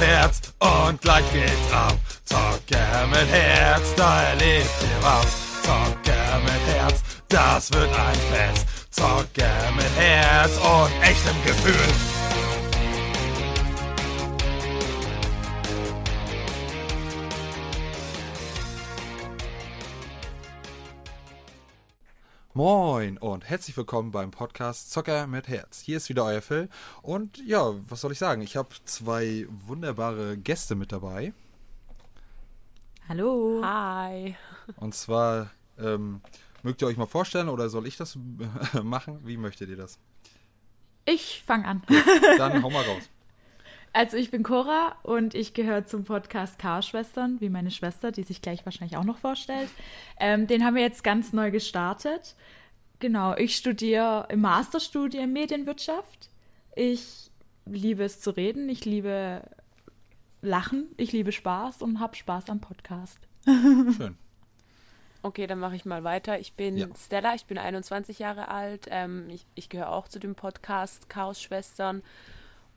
Herz und gleich geht's ab. Zocke mit Herz, da erlebt ihr was. Zocke mit Herz, das wird ein Fest. Zocke mit Herz und echtem Gefühl. Moin und herzlich willkommen beim Podcast Zocker mit Herz. Hier ist wieder euer Phil und ja, was soll ich sagen? Ich habe zwei wunderbare Gäste mit dabei. Hallo. Hi. Und zwar ähm, mögt ihr euch mal vorstellen oder soll ich das machen? Wie möchtet ihr das? Ich fange an. Dann hau mal raus. Also ich bin Cora und ich gehöre zum Podcast Chaos-Schwestern, wie meine Schwester, die sich gleich wahrscheinlich auch noch vorstellt. Ähm, den haben wir jetzt ganz neu gestartet. Genau, ich studiere im Masterstudium Medienwirtschaft. Ich liebe es zu reden, ich liebe Lachen, ich liebe Spaß und habe Spaß am Podcast. Schön. Okay, dann mache ich mal weiter. Ich bin Ja. Stella, ich bin 21 Jahre alt. Ähm, ich ich gehöre auch zu dem Podcast Chaos-Schwestern.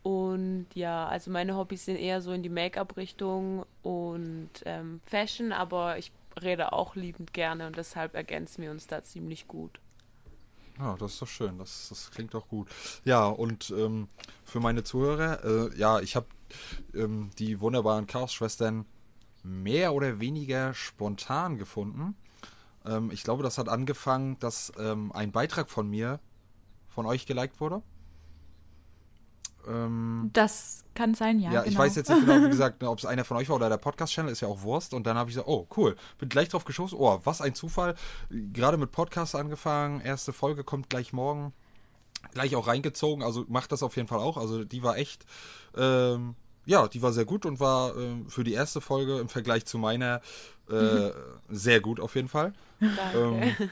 Und ja, also meine Hobbys sind eher so in die Make-up-Richtung und ähm, Fashion, aber ich rede auch liebend gerne und deshalb ergänzen wir uns da ziemlich gut. Ja, das ist doch schön. Das, das klingt doch gut. Ja, und ähm, für meine Zuhörer, äh, ja, ich habe ähm, die wunderbaren Chaos-Schwestern mehr oder weniger spontan gefunden. Ähm, ich glaube, das hat angefangen, dass ähm, ein Beitrag von mir von euch geliked wurde. Ähm, Das kann sein, ja. ja, ich genau. weiß jetzt nicht genau, wie gesagt, ne, ob es einer von euch war oder der Podcast-Channel, ist ja auch Wurst. Und dann habe ich gesagt, oh, cool. Bin gleich drauf geschossen. Oh, was ein Zufall. Gerade mit Podcast angefangen. Erste Folge kommt gleich morgen. Gleich auch reingezogen. Also macht das auf jeden Fall auch. Also die war echt, ähm, ja, die war sehr gut und war ähm, für die erste Folge im Vergleich zu meiner äh, sehr gut auf jeden Fall. Danke. Ähm,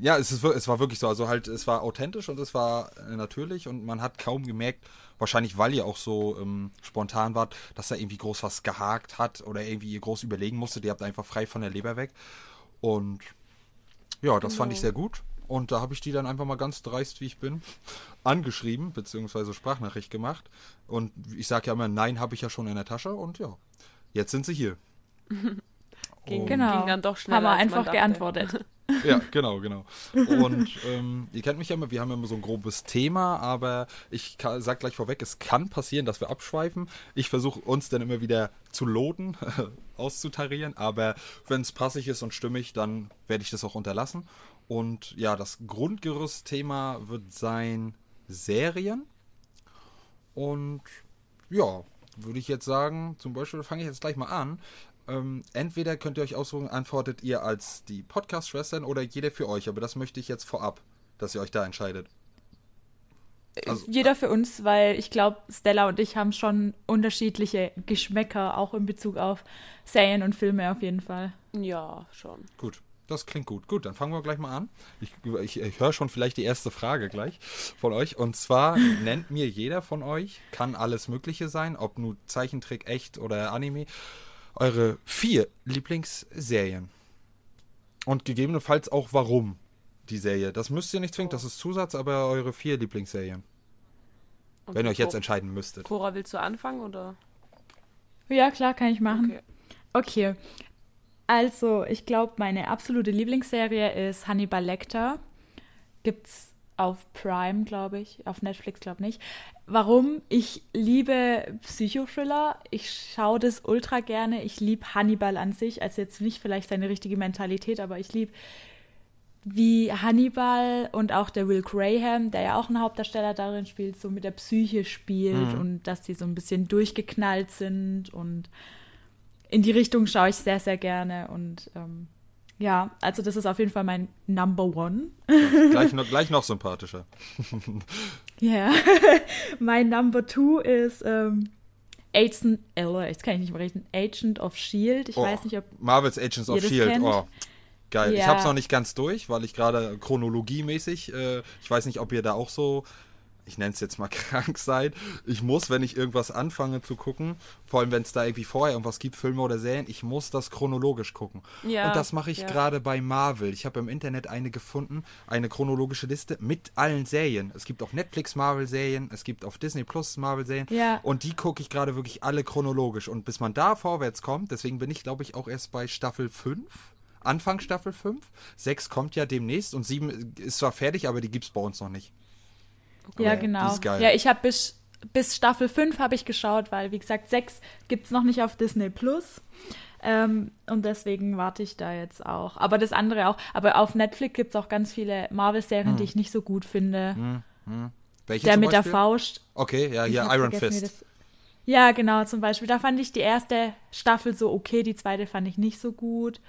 ja, es, ist, es war wirklich so. Also halt, es war authentisch und es war äh, natürlich und man hat kaum gemerkt, wahrscheinlich weil ihr auch so ähm, spontan wart, dass da irgendwie groß was gehakt hat oder irgendwie ihr groß überlegen musstet. Ihr habt einfach frei von der Leber weg. Und ja, das fand ich Genau. sehr gut. Und da habe ich die dann einfach mal ganz dreist, wie ich bin, angeschrieben, beziehungsweise Sprachnachricht gemacht. Und ich sage ja immer, nein, habe ich ja schon in der Tasche. Und ja, jetzt sind sie hier. Ging, Genau. ging dann doch schneller. Haben wir einfach geantwortet. Ja, genau, genau. Und ähm, ihr kennt mich ja immer, wir haben immer so ein grobes Thema, aber ich ka- sag gleich vorweg, es kann passieren, dass wir abschweifen. Ich versuche uns dann immer wieder zu loten, auszutarieren, aber wenn es passig ist und stimmig, dann werde ich das auch unterlassen. Und ja, das Grundgerüstthema wird sein Serien. Und ja, würde ich jetzt sagen, zum Beispiel fange ich jetzt gleich mal an. Ähm, entweder könnt ihr euch aussuchen, antwortet ihr als die Podcast-Schwestern oder jeder für euch. Aber das möchte ich jetzt vorab, dass ihr euch da entscheidet. Also- Jeder für uns, weil ich glaube, Stella und ich haben schon unterschiedliche Geschmäcker, auch in Bezug auf Serien und Filme auf jeden Fall. Ja, schon. Gut, das klingt gut. Gut, dann fangen wir gleich mal an. Ich, ich, ich höre schon vielleicht die erste Frage gleich von euch. Und zwar nennt mir jeder von euch, kann alles Mögliche sein, ob nur Zeichentrick, echt oder Anime, eure vier Lieblingsserien. Und gegebenenfalls auch warum die Serie. Das müsst ihr nicht zwingend, das ist Zusatz, aber eure vier Lieblingsserien. Und Wenn ihr euch jetzt entscheiden müsstet. Cora, willst du anfangen oder? Ja, klar, kann ich machen. Okay. Okay. Also, ich glaube, meine absolute Lieblingsserie ist Hannibal Lecter. Gibt's auf Prime, glaube ich. Auf Netflix, glaube nicht. Warum? Ich liebe Psychothriller. Ich schaue das ultra gerne. Ich liebe Hannibal an sich. Also jetzt nicht vielleicht seine richtige Mentalität, aber ich liebe wie Hannibal und auch der Will Graham, der ja auch ein Hauptdarsteller darin spielt, so mit der Psyche spielt und dass die so ein bisschen durchgeknallt sind und in die Richtung schaue ich sehr, sehr gerne und ähm, ja, also das ist auf jeden Fall mein Number One. gleich, noch, gleich noch sympathischer. Ja, mein Number Two ist ähm, Agent, äh, jetzt kann ich nicht mehr reden, Agent of Shield. Ich Oh, weiß nicht, ob Marvel's Agents of S.H.I.E.L.D. kennt. Oh, geil. Ich Ja. habe es noch nicht ganz durch, weil ich gerade chronologiemäßig, äh, ich weiß nicht, ob ihr da auch so ich nenne es jetzt mal krank sein. Ich muss, wenn ich irgendwas anfange zu gucken, vor allem wenn es da irgendwie vorher irgendwas gibt, Filme oder Serien, ich muss das chronologisch gucken. Ja, und das mache ich ja. gerade bei Marvel. Ich habe im Internet eine gefunden, eine chronologische Liste mit allen Serien. Es gibt auf Netflix Marvel-Serien, es gibt auf Disney Plus Marvel-Serien. Ja. Und die gucke ich gerade wirklich alle chronologisch. Und bis man da vorwärts kommt, deswegen bin ich, glaube ich, auch erst bei Staffel 5. Anfang Staffel 5. 6 kommt ja demnächst und 7 ist zwar fertig, aber die gibt es bei uns noch nicht. Ja, Okay. genau. Die ist geil. Ja, ich habe bis, bis Staffel 5 habe ich geschaut, weil, wie gesagt, 6 gibt es noch nicht auf Disney Plus. Ähm, und deswegen warte ich da jetzt auch. Aber das andere auch. Aber auf Netflix gibt es auch ganz viele Marvel-Serien, die ich nicht so gut finde. Welche Der zum mit der? Faust. Okay, ja, hier Iron Fist. Ja, genau, zum Beispiel. Da fand ich die erste Staffel so okay, die zweite fand ich nicht so gut.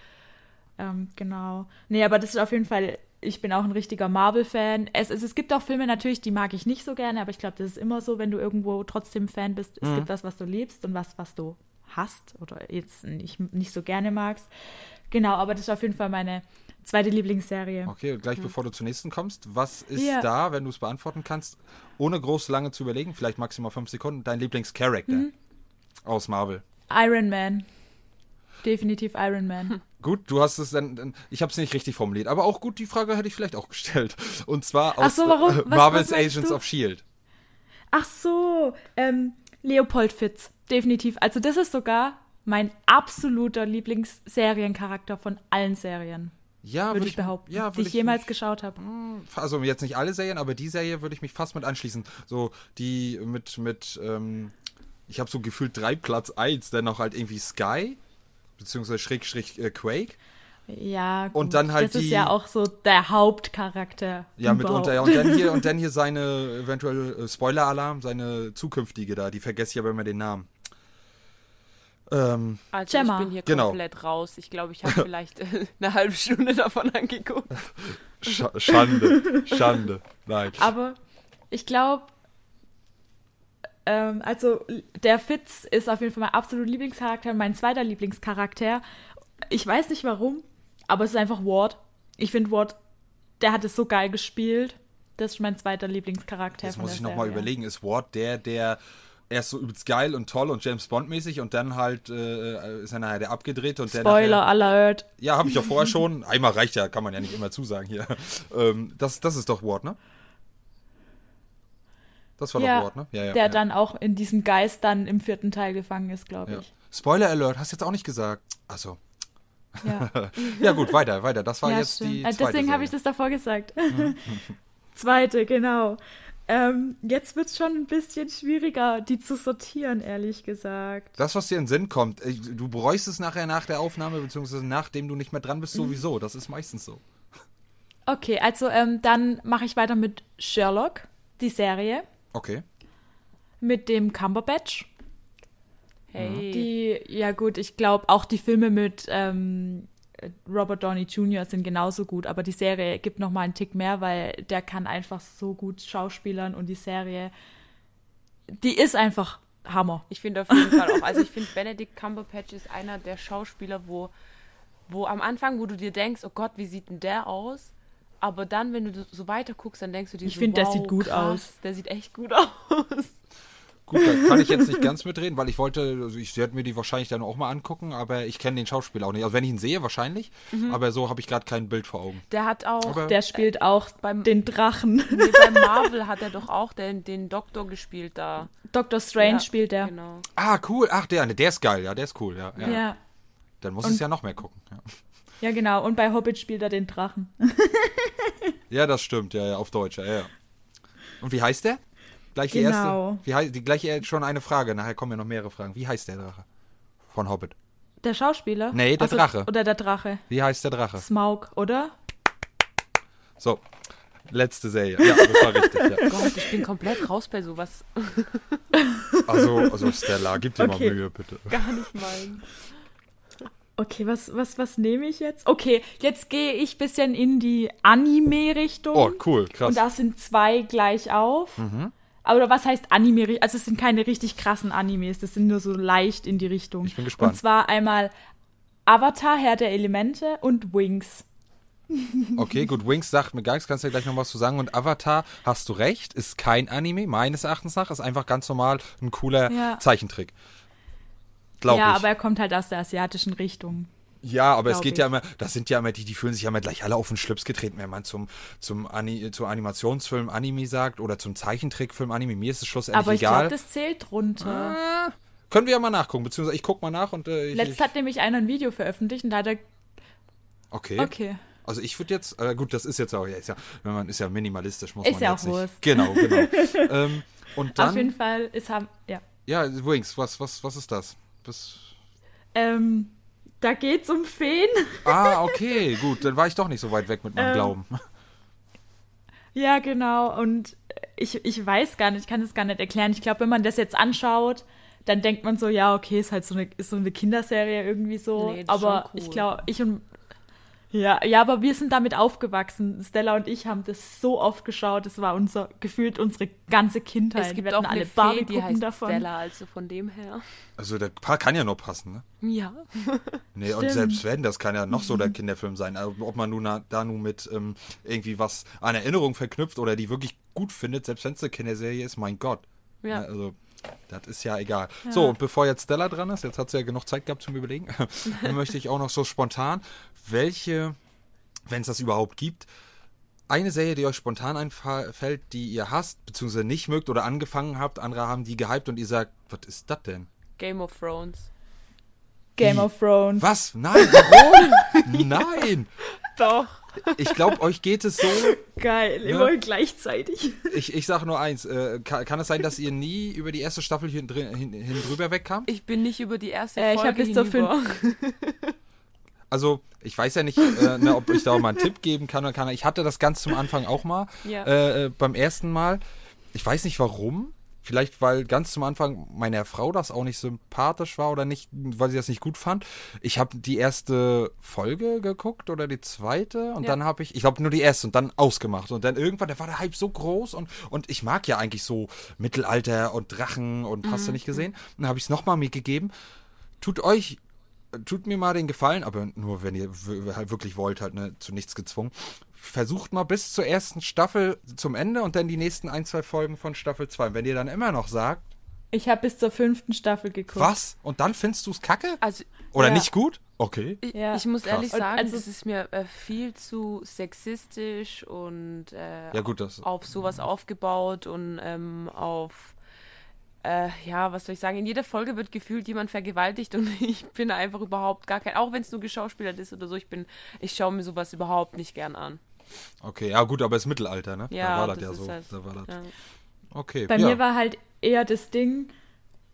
Ähm, genau. Nee, aber das ist auf jeden Fall, ich bin auch ein richtiger Marvel-Fan. Es, es, es gibt auch Filme natürlich, die mag ich nicht so gerne, aber ich glaube, das ist immer so, wenn du irgendwo trotzdem Fan bist. Mhm. Es gibt was, was du liebst und was, was du hast oder jetzt nicht, nicht so gerne magst. Genau, aber das ist auf jeden Fall meine zweite Lieblingsserie. Okay, gleich bevor du zur nächsten kommst, was ist Ja. da, wenn du es beantworten kannst, ohne groß lange zu überlegen, vielleicht maximal fünf Sekunden, dein Lieblingscharakter Mhm. aus Marvel? Iron Man. Definitiv Iron Man. Gut, du hast es dann, ich habe es nicht richtig formuliert, aber auch gut, die Frage hätte ich vielleicht auch gestellt. Und zwar aus so, Was- Marvel's was Agents du? of S.H.I.E.L.D. Ach so, ähm, Leopold Fitz, definitiv. Also das ist sogar mein absoluter Lieblingsseriencharakter von allen Serien, Ja, würde würd ich behaupten, ja, die ich jemals mich- geschaut habe. also jetzt nicht alle Serien, aber die Serie würde ich mich fast mit anschließen. So die mit, mit, ähm, ich habe so gefühlt drei Platz 1, dann noch halt irgendwie Sky, beziehungsweise Schrägstrich äh, Quake. Ja, gut. Und dann halt das ist die- ja auch so der Hauptcharakter. Ja, überhaupt. mitunter, ja. Und dann hier, und dann hier seine, eventuell, äh, Spoiler-Alarm, seine zukünftige da, die vergesse ich aber immer den Namen. Ähm, Also Gemma. ich bin hier Genau. komplett raus. Ich glaube, ich habe vielleicht äh, eine halbe Stunde davon angeguckt. Sch Schande, Schande. Nein. Aber ich glaube, ähm, also der Fitz ist auf jeden Fall mein absoluter Lieblingscharakter, mein zweiter Lieblingscharakter. Ich weiß nicht warum, aber es ist einfach Ward. Ich finde Ward, der hat es so geil gespielt. Das ist mein zweiter Lieblingscharakter Jetzt muss der ich nochmal überlegen, ist Ward der, der erst so übelst geil und toll und James Bond-mäßig und dann halt äh, ist er nachher der abgedrehte und der Spoiler nachher, alert. Ja, habe ich ja vorher schon. Einmal reicht ja, kann man ja nicht immer zusagen hier. Ähm, das, das ist doch Ward, ne? Das war Ja, doch Ward, ne? Ja, ja. der ja. dann auch in diesem Geist dann im vierten Teil gefangen ist, glaube ich. Spoiler Alert, hast jetzt auch nicht gesagt. Achso. Ja. Ja, gut, weiter, weiter. Das war jetzt stimmt. die Äh, zweite Deswegen habe ich das davor gesagt. Zweite, genau. Ähm, jetzt wird es schon ein bisschen schwieriger, die zu sortieren, ehrlich gesagt. Das, was dir in den Sinn kommt, ey, du bereust es nachher nach der Aufnahme, beziehungsweise nachdem du nicht mehr dran Mhm. bist, sowieso. Das ist meistens so. Okay, also ähm, dann mache ich weiter mit Sherlock, die Serie, Okay. mit dem Cumberbatch. Hey. Die, ja gut, ich glaube auch die Filme mit ähm, Robert Downey Jr. sind genauso gut, aber die Serie gibt noch mal einen Tick mehr, weil der kann einfach so gut schauspielern und die Serie, die ist einfach Hammer. Ich finde auf jeden Fall auch, also ich finde Benedict Cumberbatch ist einer der Schauspieler, wo, wo am Anfang, wo du dir denkst, oh Gott, wie sieht denn der aus? Aber dann, wenn du so weiter guckst, dann denkst du dir Ich so, finde, der wow, sieht gut krass, aus. Der sieht echt gut aus. Gut, da kann ich jetzt nicht ganz mitreden, weil ich wollte, also ich werde mir die wahrscheinlich dann auch mal angucken, aber ich kenne den Schauspieler auch nicht. Also wenn ich ihn sehe, wahrscheinlich, Mhm. aber so habe ich gerade kein Bild vor Augen. Der hat auch, Aber- Der spielt auch beim- den Drachen. nee, bei Marvel hat er doch auch den, den Doktor gespielt da. Doctor Strange Ja, spielt er. Genau. Ah, cool. Ach, der, der ist geil, ja, der ist cool, ja. Ja. ja. Dann muss Und- es ja noch mehr gucken. Ja. Genau. Und bei Hobbit spielt er den Drachen. ja, das stimmt, ja, ja, auf Deutsch, ja, ja. Und wie heißt der? Gleich die Genau. erste. Wie heißt, die gleich äh, schon eine Frage, nachher kommen ja noch mehrere Fragen. Wie heißt der Drache? Von Hobbit. Der Schauspieler? Nee, der Also- Drache. Oder der Drache. Wie heißt der Drache? Smaug, oder? So, letzte Serie. Ja, das war richtig, ja. Gott, ich bin komplett raus bei sowas. Also, also Stella, gib dir Okay. mal Mühe, bitte. Gar nicht mein. Okay, was, was, was nehme ich jetzt? Okay, jetzt gehe ich ein bisschen in die Anime-Richtung. Oh, cool, krass. Und da sind zwei gleich auf. Aber was heißt Anime? Also es sind keine richtig krassen Animes, das sind nur so leicht in die Richtung. Ich bin gespannt. Und zwar einmal Avatar, Herr der Elemente und Wings. Okay, gut, Wings sagt mir gar nichts, kannst du ja gleich noch was zu sagen. Und Avatar, hast du recht, ist kein Anime, meines Erachtens nach, ist einfach ganz normal ein cooler Ja. Zeichentrick. Glaube ja, ich. aber er kommt halt aus der asiatischen Richtung. Ja, aber es geht ich. ja immer, das sind ja immer die, die fühlen sich ja immer gleich alle auf den Schlips getreten, wenn man zum, zum Ani, zu Animationsfilm Anime sagt oder zum Zeichentrickfilm Anime. Mir ist es schlussendlich aber ich egal. glaube, das zählt drunter. Ah, können wir ja mal nachgucken, beziehungsweise ich guck mal nach und äh, ich, Letzt ich, hat nämlich einer ein Video veröffentlicht und da hat er. okay. Okay. Also ich würde jetzt, äh, gut, das ist jetzt auch, ja, ist ja, wenn man ist ja minimalistisch, muss Ist man ja jetzt auch nicht. Wurst. Genau, genau. ähm, und Auf jeden dann, Fall ist haben. Ja. ja, Wings, was, was, was ist das? Das? Ähm, da geht's um Feen. Ah, okay, gut, dann war ich doch nicht so weit weg mit meinem Ähm, Glauben. Ja, genau. Und ich, ich weiß gar nicht, ich kann es gar nicht erklären. Ich glaube, wenn man das jetzt anschaut, dann denkt man so, ja, okay, ist halt so eine, ist so eine Kinderserie irgendwie so. Nee, das ist aber schon cool. ich glaube, ich und ja, ja, aber wir sind damit aufgewachsen. Stella und ich haben das so oft geschaut. Das war unser gefühlt unsere ganze Kindheit. Es gibt wir hatten auch eine alle Fee, die heißt davon. Stella, also von dem her. Also der Paar kann ja nur passen, ne? Ja. Nee, und Stimmt. selbst wenn, das kann ja noch so der Kinderfilm sein. Also, ob man nun da nun mit ähm, irgendwie was an Erinnerung verknüpft oder die wirklich gut findet, selbst wenn es eine Kinderserie ist, mein Gott. Ja. Ne, Also, das ist ja egal. So, und bevor jetzt Stella dran ist, jetzt hat sie ja genug Zeit gehabt zum Überlegen, dann möchte ich auch noch so spontan, welche, wenn es das überhaupt gibt, eine Serie, die euch spontan einfällt, die ihr hasst, beziehungsweise nicht mögt oder angefangen habt, andere haben die gehypt und ihr sagt, was ist das denn? Game of Thrones. Game of Thrones. Was? Nein, warum? Nein! Doch. Ich glaube, euch geht es so. Geil, Ne? immer gleichzeitig. Ich, ich sage nur eins. Äh, kann, kann es sein, dass ihr nie über die erste Staffel hin, drin- hin, hin drüber wegkamt? Ich bin nicht über die erste Äh, ich Folge hab bis zur hinüber. Also, ich weiß ja nicht, äh, ne, ob ich da auch mal einen Tipp geben kann oder kann. Ich hatte das ganz zum Anfang auch mal. Ja. Äh, äh, beim ersten Mal. Ich weiß nicht warum. Vielleicht, weil ganz zum Anfang meiner Frau das auch nicht sympathisch war oder nicht, weil sie das nicht gut fand. Ich habe die erste Folge geguckt oder die zweite und Ja. dann habe ich, ich glaube nur die erste und dann ausgemacht. Und dann irgendwann, da war der Hype so groß und, und ich mag ja eigentlich so Mittelalter und Drachen und hast du nicht gesehen. Und dann habe ich es nochmal mir gegeben. Tut euch tut mir mal den Gefallen, aber nur wenn ihr halt wirklich wollt, halt ne, zu nichts gezwungen. Versucht mal bis zur ersten Staffel zum Ende und dann die nächsten ein, zwei Folgen von Staffel 2. Wenn ihr dann immer noch sagt, Ich habe bis zur fünften Staffel geguckt. was? Und dann findest du es kacke? Also, Oder Ja. nicht gut? Okay. ich, Ja. ich muss Krass. ehrlich sagen, also- das ist mir äh, viel zu sexistisch und äh, Ja, gut, das- auf sowas aufgebaut und ähm, auf äh, ja, was soll ich sagen, in jeder Folge wird gefühlt jemand vergewaltigt und ich bin einfach überhaupt gar kein, auch wenn es nur geschauspielert ist oder so, ich bin, ich schaue mir sowas überhaupt nicht gern an. Okay, ja gut, aber es ist Mittelalter, ne? Ja, da war das, das ja ist so. halt- da war das. Ja. Okay, Bei ja. mir war halt eher das Ding,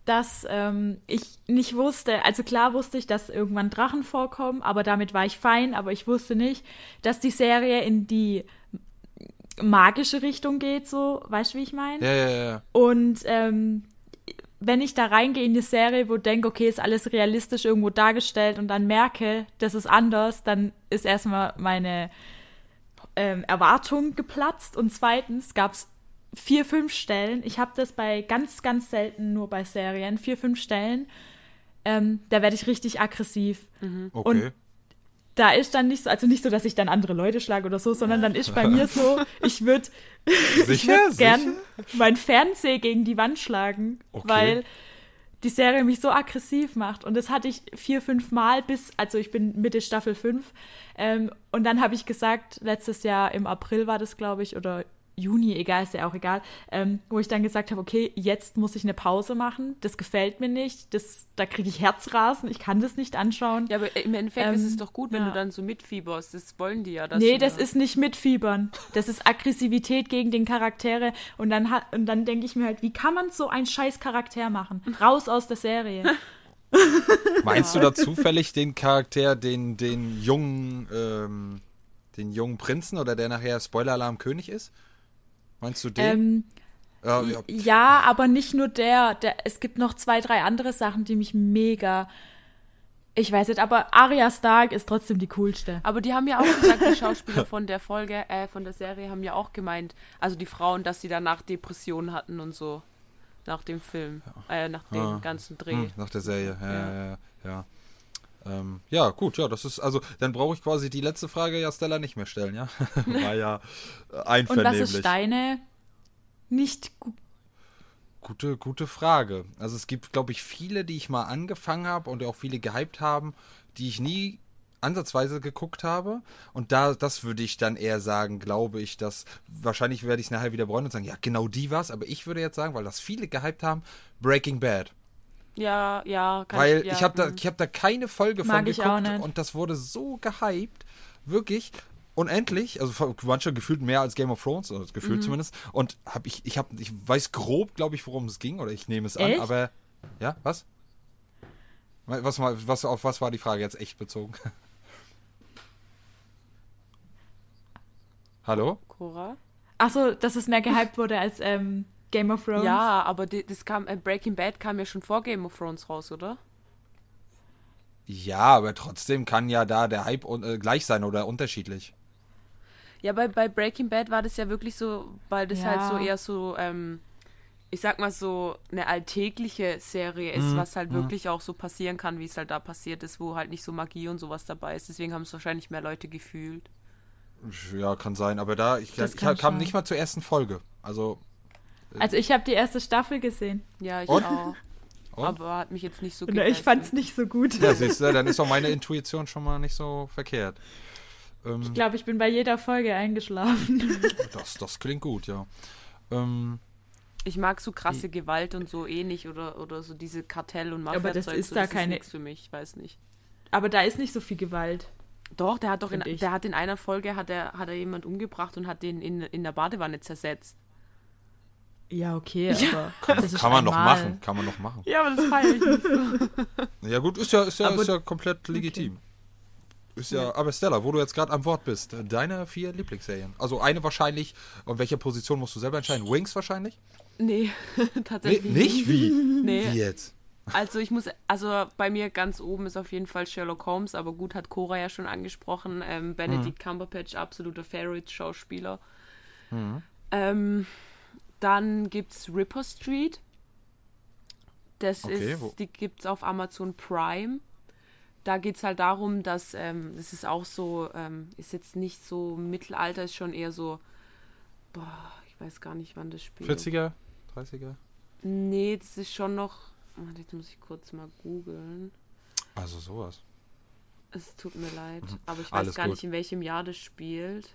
dass ähm, ich nicht wusste, also klar wusste ich, dass irgendwann Drachen vorkommen, aber damit war ich fein, aber ich wusste nicht, dass die Serie in die magische Richtung geht, so, weißt du, wie ich meine? ja, ja, ja, ja. Und ähm, wenn ich da reingehe in die Serie, wo denke, okay, ist alles realistisch irgendwo dargestellt und dann merke, das ist anders, dann ist erstmal meine ähm, Erwartung geplatzt und zweitens gab es vier, fünf Stellen. Ich habe das bei ganz, ganz selten nur bei Serien, vier, fünf Stellen. Ähm, da werde ich richtig aggressiv. Okay. Da ist dann nicht so, also nicht so, dass ich dann andere Leute schlage oder so, sondern dann ist bei mir so, ich würde sicher? gern sicher? mein Fernseher gegen die Wand schlagen, Okay. weil die Serie mich so aggressiv macht. Und das hatte ich vier, fünf Mal bis, also ich bin Mitte Staffel 5. Ähm, und dann habe ich gesagt, letztes Jahr im April war das, glaube ich, oder Juni, egal, ist ja auch egal, ähm, wo ich dann gesagt habe, okay, jetzt muss ich eine Pause machen. Das gefällt mir nicht. Das, da kriege ich Herzrasen. Ich kann das nicht anschauen. Ja, aber im Endeffekt ist Ähm, es doch gut, wenn ja. du dann so mitfieberst. Das wollen die ja. Dass Nee, das da- ist nicht mitfiebern. Das ist Aggressivität gegen den Charaktere. Und dann, hat, und dann denke ich mir halt, wie kann man so einen scheiß Charakter machen? Raus aus der Serie. Meinst du da zufällig den Charakter, den, den jungen, ähm, den jungen Prinzen oder der nachher Spoiler-Alarm König ist? Meinst du den? ähm, ja, ja. ja, aber nicht nur der, der. Es gibt noch zwei, drei andere Sachen, die mich mega. Ich weiß nicht, aber Arya Stark ist trotzdem die coolste. Aber die haben ja auch gesagt, die Schauspieler von der Folge, äh, von der Serie haben ja auch gemeint, also die Frauen, dass sie danach Depressionen hatten und so. Nach dem Film, äh, nach dem Ah. ganzen Dreh. Hm, nach der Serie, ja, Ja. ja, ja. Ja. Ähm, ja, gut, ja, das ist, also, dann brauche ich quasi die letzte Frage ja Stella nicht mehr stellen, ja? War ja äh, Und einvernehmlich. was ist deine nicht gu Gute, gute Frage. Also es gibt, glaube ich, viele, die ich mal angefangen habe und auch viele gehypt haben, die ich nie ansatzweise geguckt habe. Und da, das würde ich dann eher sagen, glaube ich, dass wahrscheinlich werde ich es nachher wieder bereuen und sagen, ja, genau die war's. Aber ich würde jetzt sagen, weil das viele gehypt haben, Breaking Bad. Ja, ja, kann Weil ja, ich habe da, hm. ich hab da keine Folge von ich geguckt und das wurde so gehypt, wirklich unendlich, also manche gefühlt mehr als Game of Thrones, also Mhm. gefühlt zumindest. Und habe ich, ich habe, ich weiß grob, glaube ich, worum es ging oder ich nehme es an, Echt? aber ja, was? Was, was, was, auf was war die Frage jetzt echt bezogen? Hallo? Cora? Achso, dass es mehr gehypt wurde als ähm, Game of Thrones. Ja, aber die, das kam, äh, Breaking Bad kam ja schon vor Game of Thrones raus, oder? Ja, aber trotzdem kann ja da der Hype äh, gleich sein oder unterschiedlich. Ja, bei, bei Breaking Bad war das ja wirklich so, weil das Ja. halt so eher so, ähm, ich sag mal so, eine alltägliche Serie ist, Mhm, was halt wirklich auch so passieren kann, wie es halt da passiert ist, wo halt nicht so Magie und sowas dabei ist. Deswegen haben es wahrscheinlich mehr Leute gefühlt. Ja, kann sein, aber da, ich, ich kann kam sein. nicht mal zur ersten Folge. Also, Also ich habe die erste Staffel gesehen. Ja, ich Und? auch. Und? Aber hat mich jetzt nicht so Und ich fand's nicht so gut. Ja, siehst du, dann ist auch meine Intuition schon mal nicht so verkehrt. Ähm, Ich glaube, ich bin bei jeder Folge eingeschlafen. das, das klingt gut, ja. Ähm, Ich mag so krasse Gewalt und so eh nicht oder, oder so diese Kartell- und Aber das ist so, da das keine- Ist für mich, ich weiß nicht. Aber da ist nicht so viel Gewalt. Doch, der hat doch in, ich. der hat in einer Folge hat er, hat er jemand umgebracht und hat den in, in der Badewanne zersetzt. Ja, okay, aber das ist kann man noch machen, kann man noch machen. Ja, aber das feiere ich nicht. Ja gut, ist ja, ist ja, Aber- ist ja komplett legitim. Ist ja, aber Stella, wo du jetzt gerade am Wort bist, deine vier Lieblingsserien. Also eine wahrscheinlich, und welche Position musst du selber entscheiden? Wings wahrscheinlich? Nee, Nee, tatsächlich nicht? Wie? Nee. Wie jetzt? Also ich muss, also bei mir ganz oben ist auf jeden Fall Sherlock Holmes, aber gut, hat Cora ja schon angesprochen. Ähm, Benedict Cumberbatch, absoluter Favorite-Schauspieler. Ähm, dann gibt's Ripper Street. Das Okay, ist, wo- die gibt's auf Amazon Prime. Da geht's halt darum, dass, ähm, das ist auch so, ähm, ist jetzt nicht so Mittelalter, ist schon eher so, boah, ich weiß gar nicht, wann das spielt. 40er? 30er? Nee, das ist schon noch. Warte, Jetzt muss ich kurz mal googeln. Also sowas. Es tut mir leid, aber ich weiß Alles gar gut. nicht, in welchem Jahr das spielt.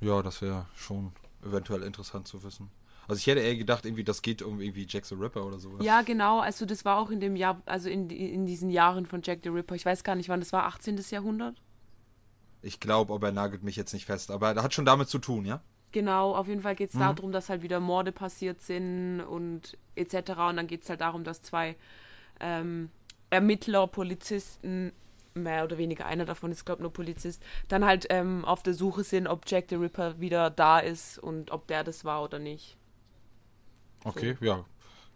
Ja, das wäre schon eventuell interessant zu wissen. Also ich hätte eher gedacht, irgendwie, das geht um irgendwie Jack the Ripper oder sowas. Ja, genau. Also das war auch in dem Jahr, also in, in diesen Jahren von Jack the Ripper. Ich weiß gar nicht, wann das war. 18. Jahrhundert. Ich glaube, aber er nagelt mich jetzt nicht fest. Aber er hat schon damit zu tun, ja? Genau. Auf jeden Fall geht es Mhm. darum, dass halt wieder Morde passiert sind und etc. Und dann geht es halt darum, dass zwei ähm, Ermittler, Polizisten mehr oder weniger einer davon ist, glaube nur Polizist, dann halt ähm, auf der Suche sind, ob Jack the Ripper wieder da ist und ob der das war oder nicht. Okay, ja.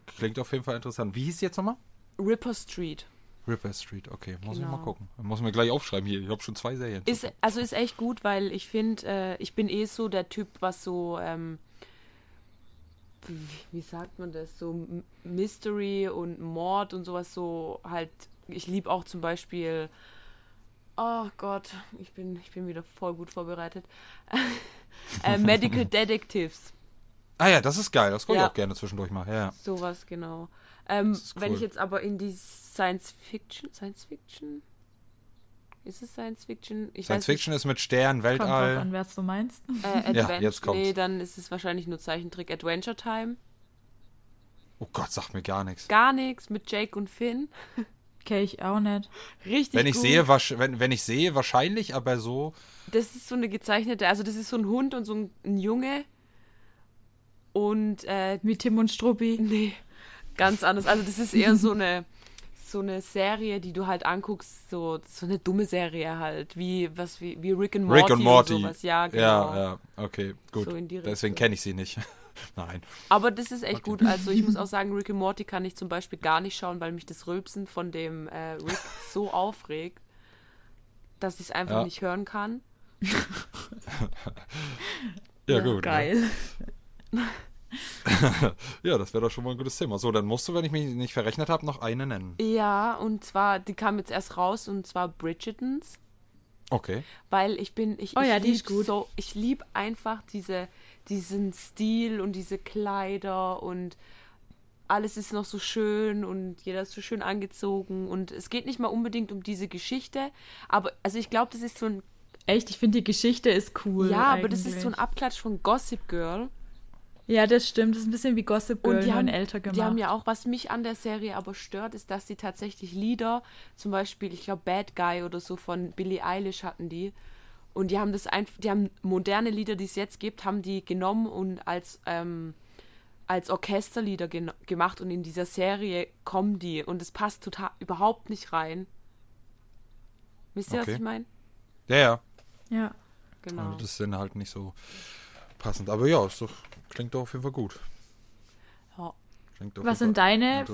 Klingt auf jeden Fall interessant. Wie hieß die jetzt nochmal? Ripper Street. Ripper Street, okay. Muss ich Genau. mal gucken. Muss mir gleich aufschreiben hier. Ich habe schon zwei Serien. Ist, also ist echt gut, weil ich finde, äh, ich bin eh so der Typ, was so, ähm, wie, wie sagt man das, so Mystery und Mord und sowas so halt, ich liebe auch zum Beispiel, oh Gott, ich bin, ich bin wieder voll gut vorbereitet, äh, Medical Detectives. ah ja, das ist geil. Das gucke Ja. ich auch gerne zwischendurch mal. Ja, ja. Sowas, genau. Ähm, ist Wenn cool. ich jetzt aber in die Science Fiction, Science Fiction? Ist es Science Fiction? Ich Science weiß nicht. Fiction ist mit Stern, Kommt drauf Weltall. an, was du meinst. Äh, Ja, jetzt kommt's. Nee, dann ist es wahrscheinlich nur Zeichentrick Adventure Time. Oh Gott, sagt mir gar nichts. Gar nichts mit Jake und Finn. Kenn ich auch nicht. Richtig Wenn ich gut. sehe, wenn, wenn ich sehe, wahrscheinlich, aber so. Das ist so eine gezeichnete, also das ist so ein Hund und so ein, ein Junge. Und äh, Wie Tim und Struppi. nee, ganz anders. Also das ist eher so eine so eine Serie, die du halt anguckst, so so eine dumme Serie halt, wie was wie, wie Rick and Morty, Rick und Morty. sowas. Ja, genau. Ja, ja, okay, gut. So Deswegen kenne ich sie nicht. Nein. Aber das ist echt gut. Also ich muss auch sagen, Rick and Morty kann ich zum Beispiel gar nicht schauen, weil mich das Rülpsen von dem äh, Rick so aufregt, dass ich es einfach Ja. nicht hören kann. Ja, Ja, gut. Geil. ja, das wäre doch schon mal ein gutes Thema. So, dann musst du, wenn ich mich nicht verrechnet habe, noch eine nennen. Ja, und zwar, die kam jetzt erst raus und zwar Bridgertons. Okay. Weil ich bin, ich, Oh ja, ich die ist lieb gut. so, ich liebe einfach diese, diesen Stil und diese Kleider und alles ist noch so schön und jeder ist so schön angezogen und es geht nicht mal unbedingt um diese Geschichte, aber also ich glaube, das ist so ein Echt, ich finde die Geschichte ist cool. ja, aber das ist eigentlich. so ein Abklatsch von Gossip Girl Ja, das stimmt. Das ist ein bisschen wie Gossip Girl, und die haben, älter gemacht. die haben ja auch, was mich an der Serie aber stört, ist, dass sie tatsächlich Lieder, zum Beispiel, ich glaube Bad Guy oder so von Billie Eilish hatten die und die haben das einfach, die haben moderne Lieder, die es jetzt gibt, haben die genommen und als ähm, als Orchesterlieder gen- gemacht und in dieser Serie kommen die und es passt total überhaupt nicht rein. Wisst ihr, was Okay. ich meine? Ja, ja. ja. Genau. Also das ist dann halt nicht so passend. Aber ja, doch, klingt doch auf jeden Fall gut. Ja. Was sind deine.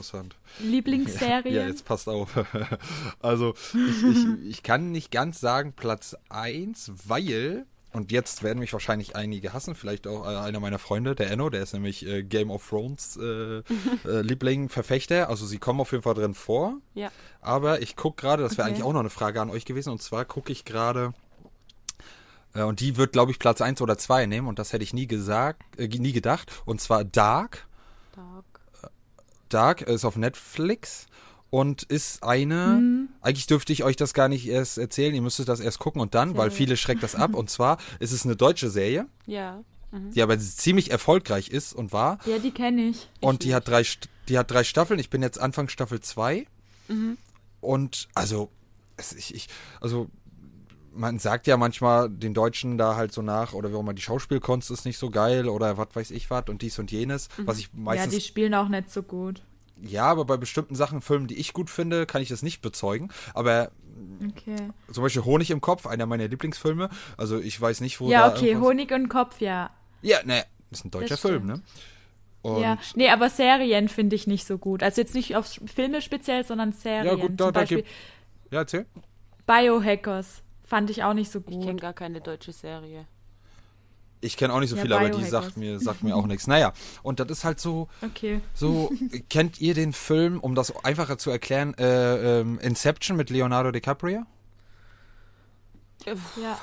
Lieblingsserien? Ja, jetzt passt auf. also, ich, ich, ich kann nicht ganz sagen Platz 1, weil, und jetzt werden mich wahrscheinlich einige hassen, vielleicht auch äh, einer meiner Freunde, der Enno, der ist nämlich äh, Game of Thrones äh, äh, Liebling, Verfechter. Also, sie kommen auf jeden Fall drin vor. Ja. Aber ich gucke gerade, das wäre Okay. eigentlich auch noch eine Frage an euch gewesen, und zwar gucke ich gerade. äh, Und die wird, glaube ich, Platz 1 oder 2 nehmen. Und das hätte ich nie gesagt, äh, nie gedacht. Und zwar Dark. Dark. Dark ist auf Netflix und ist eine. Eigentlich dürfte ich euch das gar nicht erst erzählen, ihr müsstet das erst gucken und dann, weil viele schreckt das ab. Und zwar ist es eine deutsche Serie, Ja. die aber ziemlich erfolgreich ist und war. Ja, die kenne ich. Und die hat drei, die hat drei Staffeln. Ich bin jetzt Anfang Staffel 2. Und also, ich, ich, also man sagt ja manchmal den Deutschen da halt so nach, oder wie auch immer, die Schauspielkunst ist nicht so geil oder was weiß ich was und dies und jenes, was ich Ja, meistens die spielen auch nicht so gut. Ja, aber bei bestimmten Sachen, Filmen, die ich gut finde, kann ich das nicht bezeugen. Aber Okay. zum Beispiel Honig im Kopf, einer meiner Lieblingsfilme. Also ich weiß nicht, wo Ja, okay, Honig und Kopf, ja. Ja, ne, ist ein deutscher Film, ne? Und ja. Nee, aber Serien finde ich nicht so gut. Also jetzt nicht auf Filme speziell, sondern Serien. Ja, gut, da- Zum da gibt- ja, erzähl. Biohackers fand ich auch nicht so Ich gut. kenne gar keine deutsche Serie. Ich kenne auch nicht so Ja, viel, aber die sagt mir, sagt mir auch nichts. Naja, und das ist halt so, Okay. so, kennt ihr den Film, um das einfacher zu erklären, äh, ähm, Inception mit Leonardo DiCaprio? Ja.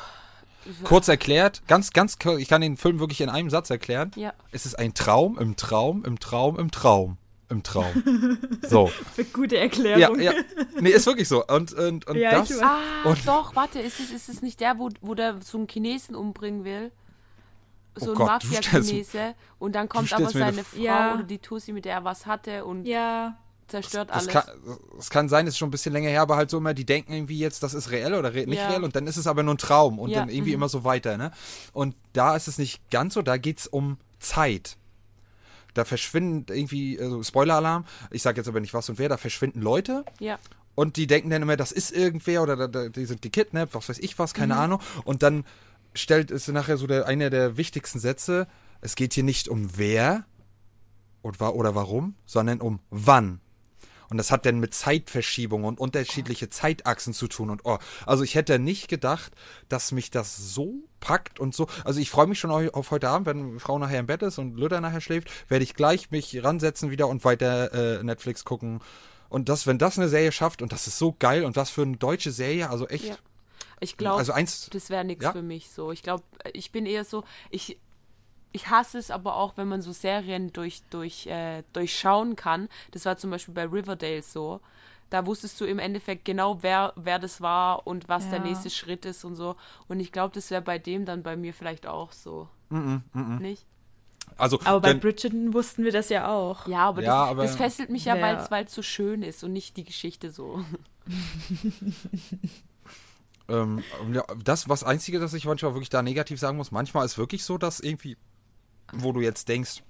Kurz erklärt, ganz, ganz, kurz, ich kann den Film wirklich in einem Satz erklären. Ja. Es ist ein Traum im Traum, im Traum, im Traum, im Traum. So. Für gute Ja, Erklärung. ja. Nee, ist wirklich so. Und, und, und Ja, das. Ah, Und- doch, warte, ist es, ist es nicht der, wo, wo der so einen Chinesen umbringen will? So Oh ein Mafia-Chinese. Und dann kommt aber seine Frau Ja. oder die Tussi, mit der er was hatte und Ja. zerstört Das alles. kann, das kann sein, ist schon ein bisschen länger her, aber halt so immer, die denken irgendwie jetzt, das ist reell oder re nicht Ja. reell und dann ist es aber nur ein Traum und Ja, dann irgendwie mhm. immer so weiter, ne? Und da ist es nicht ganz so, da geht's um Zeit. Da verschwinden irgendwie, also Spoiler-Alarm, ich sag jetzt aber nicht was und wer, da verschwinden Leute ja. und die denken dann immer, das ist irgendwer oder da, da, die sind gekidnappt, was weiß ich was, keine Mhm. Ahnung. Und dann stellt es nachher so der, einer der wichtigsten Sätze, es geht hier nicht um wer und wa oder warum, sondern um wann. Und das hat dann mit Zeitverschiebung und unterschiedliche Zeitachsen zu tun. Und oh, also ich hätte nicht gedacht, dass mich das so packt und so. Also ich freue mich schon au- auf heute Abend, wenn Frau nachher im Bett ist und Lüder nachher schläft, werde ich gleich mich ransetzen wieder und weiter äh, Netflix gucken. Und das, wenn das eine Serie schafft, und das ist so geil, und was für eine deutsche Serie, also echt. Ja. Ich glaube, Also eins, das wäre nichts Ja. für mich so. Ich glaube, ich bin eher so, ich, ich hasse es aber auch, wenn man so Serien durch, durch, äh, durchschauen kann. Das war zum Beispiel bei Riverdale so. Da wusstest du im Endeffekt genau, wer, wer das war und was der Ja. nächste Schritt ist und so. Und ich glaube, das wäre bei dem dann bei mir vielleicht auch so. Nicht? also Aber bei denn, Bridgerton wussten wir das ja auch. Ja, aber, Ja, das, aber- das fesselt mich ja, Ja. weil es so schön ist und nicht die Geschichte so. ähm, ja, das, was Einzige, das ich manchmal wirklich da negativ sagen muss, manchmal ist wirklich so, dass irgendwie, wo du jetzt denkst,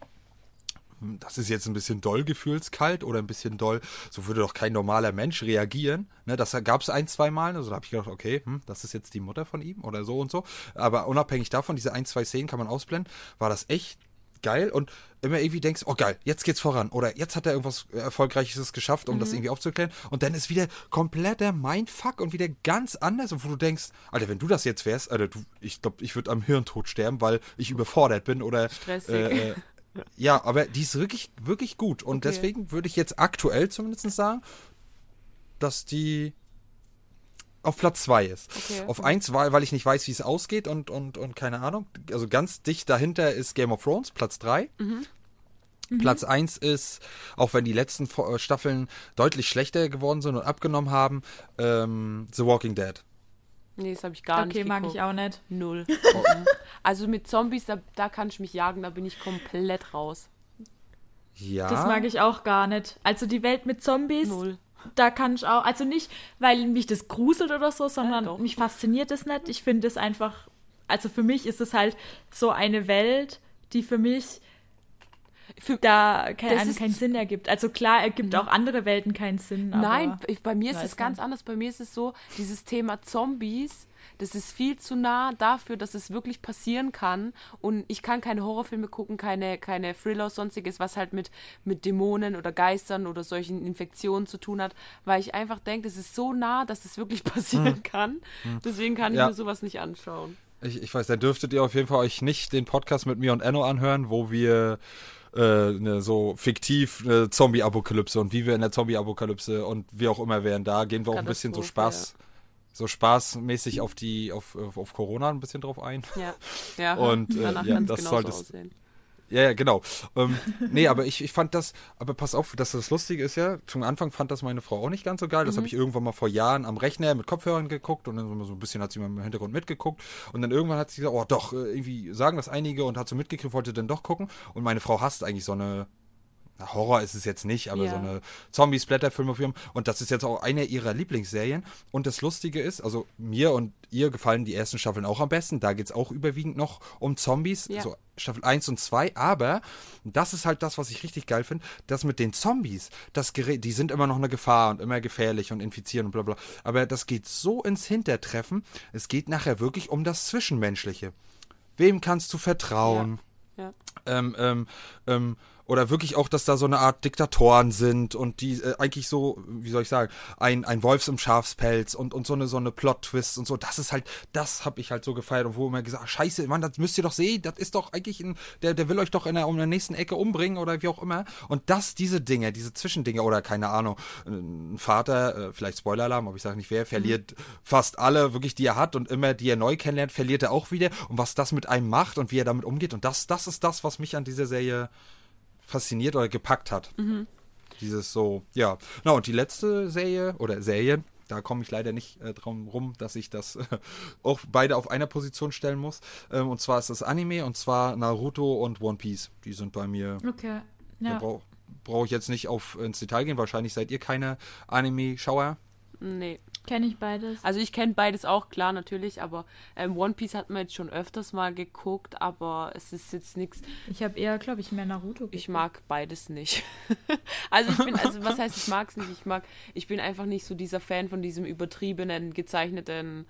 hm, das ist jetzt ein bisschen doll gefühlskalt oder ein bisschen doll, so würde doch kein normaler Mensch reagieren. Ne, das gab es ein, zwei Mal, also da habe ich gedacht, okay, hm, das ist jetzt die Mutter von ihm oder so und so. Aber unabhängig davon, diese ein, zwei Szenen kann man ausblenden, war das echt geil und immer irgendwie denkst, oh geil, jetzt geht's voran oder jetzt hat er irgendwas Erfolgreiches geschafft, um das irgendwie aufzuklären und dann ist wieder kompletter Mindfuck und wieder ganz anders wo du denkst, Alter, wenn du das jetzt wärst, Alter, du, ich glaube, ich würde am Hirntod sterben, weil ich überfordert bin oder Stressig. äh, äh, Ja, aber die ist wirklich, wirklich gut. Und Okay. deswegen würde ich jetzt aktuell zumindest sagen, dass die auf Platz 2 ist. Okay. Auf 1 war, weil ich nicht weiß, wie es ausgeht und, und, und keine Ahnung. Also ganz dicht dahinter ist Game of Thrones, Platz 3. Mhm. Platz 1 ist, auch wenn die letzten äh, Staffeln deutlich schlechter geworden sind und abgenommen haben, ähm, The Walking Dead. Nee, das habe ich gar okay, nicht mag geguckt. ich auch nicht. Null. also mit Zombies, da, da kann ich mich jagen, da bin ich komplett raus. Ja. Das mag ich auch gar nicht. Also die Welt mit Zombies, Null. Da kann ich auch, also nicht, weil mich das gruselt oder so, sondern doch. mich fasziniert es nicht. Ich finde es einfach, also für mich ist es halt so eine Welt, die für mich Für, da kein, keinen Sinn ergibt. Also klar, ergibt auch andere Welten keinen Sinn. Aber Nein, bei mir ist es ganz anders. Bei mir ist es so, dieses Thema Zombies, das ist viel zu nah dafür, dass es wirklich passieren kann. Und ich kann keine Horrorfilme gucken, keine, keine Thriller, sonstiges, was halt mit, mit Dämonen oder Geistern oder solchen Infektionen zu tun hat, weil ich einfach denke, das ist so nah, dass es wirklich passieren kann. Deswegen kann ich Ja. mir sowas nicht anschauen. Ich, ich weiß, dann dürftet ihr auf jeden Fall euch nicht den Podcast mit mir und Enno anhören, wo wir äh, ne, so fiktiv eine Zombie-Apokalypse und wie wir in der Zombie-Apokalypse und wie auch immer wären. Da gehen wir auch ein bisschen so Spaß, so spaßmäßig auf die, auf, auf, Corona ein bisschen drauf ein. Ja, ja Und, äh, danach ja, kann es das solltest- aussehen. Ja, ja, genau. Ähm, nee, aber ich, ich fand das, aber pass auf, dass das Lustige ist ja, zum Anfang fand das meine Frau auch nicht ganz so geil. Das Mhm. habe ich irgendwann mal vor Jahren am Rechner mit Kopfhörern geguckt und dann so ein bisschen hat sie mal im Hintergrund mitgeguckt. Und dann irgendwann hat sie gesagt, oh doch, äh, irgendwie sagen das einige und hat so mitgekriegt, wollte dann doch gucken. Und meine Frau hasst eigentlich so eine, Horror ist es jetzt nicht, aber Ja. so eine Zombie-Splatter-Filme auf ihrem. Und das ist jetzt auch eine ihrer Lieblingsserien. Und das Lustige ist, also mir und ihr gefallen die ersten Staffeln auch am besten. Da geht es auch überwiegend noch um Zombies. Ja. So Staffel 1 und 2, aber das ist halt das, was ich richtig geil finde, das mit den Zombies, das Gerät, die sind immer noch eine Gefahr und immer gefährlich und infizieren und bla bla. Aber das geht so ins Hintertreffen, es geht nachher wirklich um das Zwischenmenschliche. Wem kannst du vertrauen? Ja. ähm, ähm, ähm, oder wirklich auch, dass da so eine Art Diktatoren sind und die äh, eigentlich so, wie soll ich sagen, ein, ein Wolfs im Schafspelz und, und so eine so eine Plot-Twist und so, das ist halt, das habe ich halt so gefeiert und wo immer gesagt, ah, scheiße, Mann, das müsst ihr doch sehen, das ist doch eigentlich ein, der, der will euch doch in der, um der nächsten Ecke umbringen oder wie auch immer. Und das, diese Dinge, diese Zwischendinge oder keine Ahnung, ein Vater, äh, vielleicht Spoiler-Alarm, aber ich sage nicht wer, verliert fast alle wirklich, die er hat und immer, die er neu kennenlernt, verliert er auch wieder. Und was das mit einem macht und wie er damit umgeht und das, das ist das, was mich an dieser Serie fasziniert oder gepackt hat. Dieses so, ja. Na, und die letzte Serie oder Serien, da komme ich leider nicht äh, drum rum, dass ich das äh, auch beide auf einer Position stellen muss. Ähm, und zwar ist das Anime und zwar Naruto und One Piece. Die sind bei mir. Okay. Ja. brauche brauch ich jetzt nicht auf ins Detail gehen. Wahrscheinlich seid ihr keine Anime-Schauer. Nee. Kenne ich beides. Also ich kenne beides auch, klar, natürlich, aber ähm, One Piece hat man jetzt schon öfters mal geguckt, aber es ist jetzt nichts. Ich habe eher, glaube ich, mehr Naruto. Ich geguckt. mag beides nicht. also ich bin, also was heißt, ich mag es nicht, ich mag, ich bin einfach nicht so dieser Fan von diesem übertriebenen, gezeichneten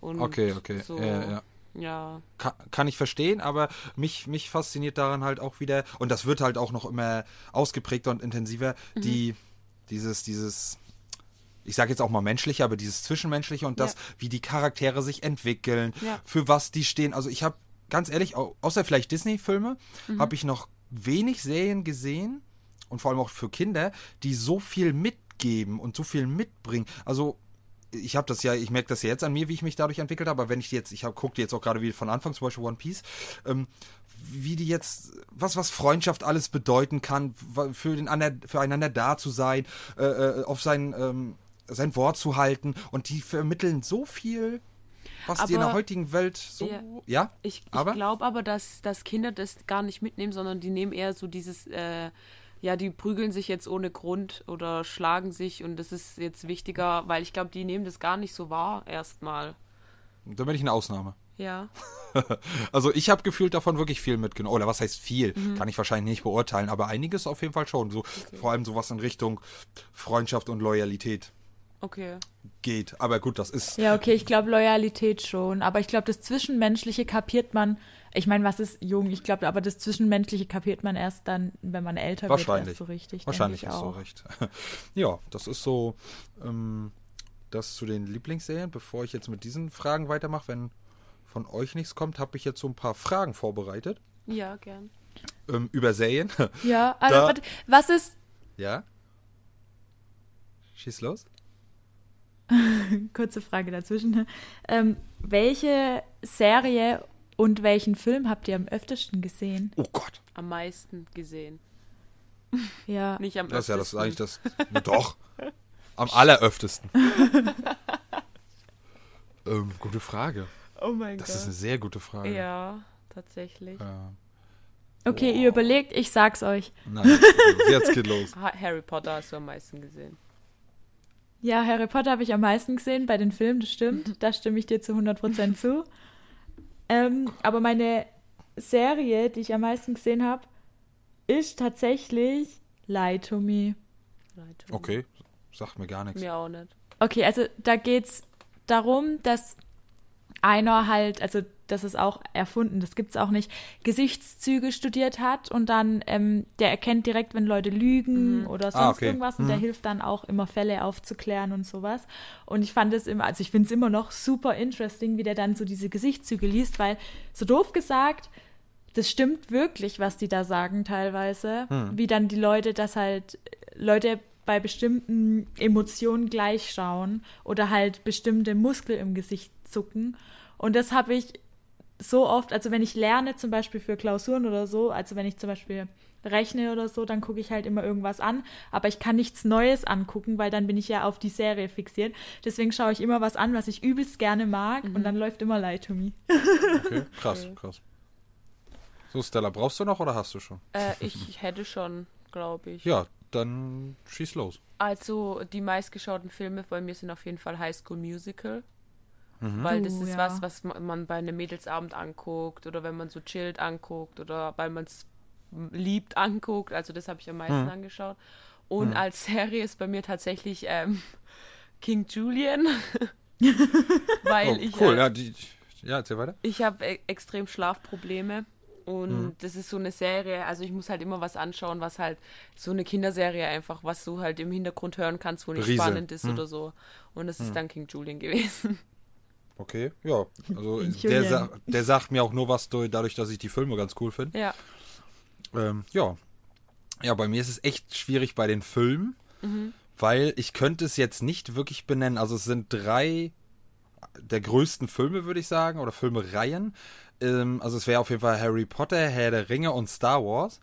und Okay, okay. so. Ja, ja. Ja, Kann, kann ich verstehen, aber mich, mich fasziniert daran halt auch wieder, und das wird halt auch noch immer ausgeprägter und intensiver, Mhm. die, dieses, dieses, ich sage jetzt auch mal menschliche, aber dieses Zwischenmenschliche und das, Ja. wie die Charaktere sich entwickeln, Ja. für was die stehen. Also ich habe, ganz ehrlich, au- außer vielleicht Disney-Filme, Mhm. habe ich noch wenig Serien gesehen, und vor allem auch für Kinder, die so viel mitgeben und so viel mitbringen. Also ich habe das ja, ich merke das ja jetzt an mir, wie ich mich dadurch entwickelt habe, aber wenn ich jetzt, ich gucke jetzt auch gerade wie von Anfang, zum Beispiel One Piece, ähm, wie die jetzt, was, was Freundschaft alles bedeuten kann, für, den, ander- füreinander da zu sein, äh, äh, auf sein, ähm, sein Wort zu halten und die vermitteln so viel, was die in der Aber- heutigen Welt so, Ja. ja, ich, ich Aber? glaube aber, dass, dass Kinder das gar nicht mitnehmen, sondern die nehmen eher so dieses, äh, ja, die prügeln sich jetzt ohne Grund oder schlagen sich und das ist jetzt wichtiger, weil ich glaube, die nehmen das gar nicht so wahr erstmal. da bin ich eine Ausnahme. Ja. Also ich habe gefühlt davon wirklich viel mitgenommen. Oder was heißt viel? Mhm. Kann ich wahrscheinlich nicht beurteilen, aber einiges auf jeden Fall schon. So, Vor allem sowas in Richtung Freundschaft und Loyalität Okay. geht. Aber gut, das ist. Ja, okay, ich glaube Loyalität schon. Aber ich glaube, das Zwischenmenschliche kapiert man. Ich meine, was ist jung? Ich glaube, aber das Zwischenmenschliche kapiert man erst dann, wenn man älter wird, Wahrscheinlich. erst so richtig. Wahrscheinlich hast du auch. recht. ja, das ist so ähm, das zu den Lieblingsserien. Bevor ich jetzt mit diesen Fragen weitermache, wenn von euch nichts kommt, habe ich jetzt so ein paar Fragen vorbereitet. Ja, gern. ähm, über Serien. Ja, also, Da- warte, was ist, ja? Schieß los. kurze Frage dazwischen, ähm, welche Serie und welchen Film habt ihr am öftesten gesehen? Oh Gott. Am meisten gesehen. Ja, Nicht am Das ist ja das öftesten. eigentlich das. Na Doch. Am alleröftesten. ähm, gute Frage. Oh mein Das ist eine Gott. sehr gute Frage. Ja, tatsächlich. Äh, okay, ihr überlegt, ich sag's euch. nein, jetzt geht los. Ha Harry Potter hast du am meisten gesehen. Ja, Harry Potter habe ich am meisten gesehen bei den Filmen, das stimmt. Da stimme ich dir zu 100% zu. Ähm, aber meine Serie, die ich am meisten gesehen habe, ist tatsächlich Lie to Me. Leute. Okay, sagt mir gar nichts. Mir auch nicht. Okay, also da geht's darum, dass einer halt, also das ist auch erfunden, das gibt's auch nicht, Gesichtszüge studiert hat und dann, ähm, der erkennt direkt, wenn Leute lügen oder sonst Ah, okay. irgendwas und der hilft dann auch immer Fälle aufzuklären und sowas. Und ich fand es immer, also ich finde es immer noch super interesting, wie der dann so diese Gesichtszüge liest, weil so doof gesagt, das stimmt wirklich, was die da sagen teilweise, wie dann die Leute das halt, Leute bei bestimmten Emotionen gleich schauen oder halt bestimmte Muskel im Gesicht zucken. Und das habe ich so oft, also wenn ich lerne zum Beispiel für Klausuren oder so, also wenn ich zum Beispiel rechne oder so, dann gucke ich halt immer irgendwas an, aber ich kann nichts Neues angucken, weil dann bin ich ja auf die Serie fixiert. Deswegen schaue ich immer was an, was ich übelst gerne mag und dann läuft immer Lie to Me. Okay, krass, krass. So, Stella, brauchst du noch oder hast du schon? Äh, ich hätte schon, glaube ich. Ja, dann schieß los. Also die meistgeschauten Filme bei mir sind auf jeden Fall High School Musical. Mhm. Weil das Oh, ist ja. was, was ma- man bei einem Mädelsabend anguckt oder wenn man so chillt anguckt oder weil man es liebt anguckt. Also das habe ich am Mhm. meisten angeschaut. Und als Serie ist bei mir tatsächlich ähm, King Julian. weil Oh, ich, cool, äh, ja, die, ja, erzähl weiter. ich habe e extrem Schlafprobleme und Mhm. das ist so eine Serie, also ich muss halt immer was anschauen, was halt so eine Kinderserie einfach, was du halt im Hintergrund hören kannst, wo nicht Riese. spannend ist Mhm. oder so. Und das ist dann King Julian gewesen. Okay, ja. Also der, sa der sagt mir auch nur was durch- dadurch, dass ich die Filme ganz cool finde. Ja. Ähm, ja. Ja, bei mir ist es echt schwierig bei den Filmen, weil ich könnte es jetzt nicht wirklich benennen. Also es sind drei der größten Filme, würde ich sagen, oder Filmereihen. Ähm, also es wäre auf jeden Fall Harry Potter, Herr der Ringe und Star Wars.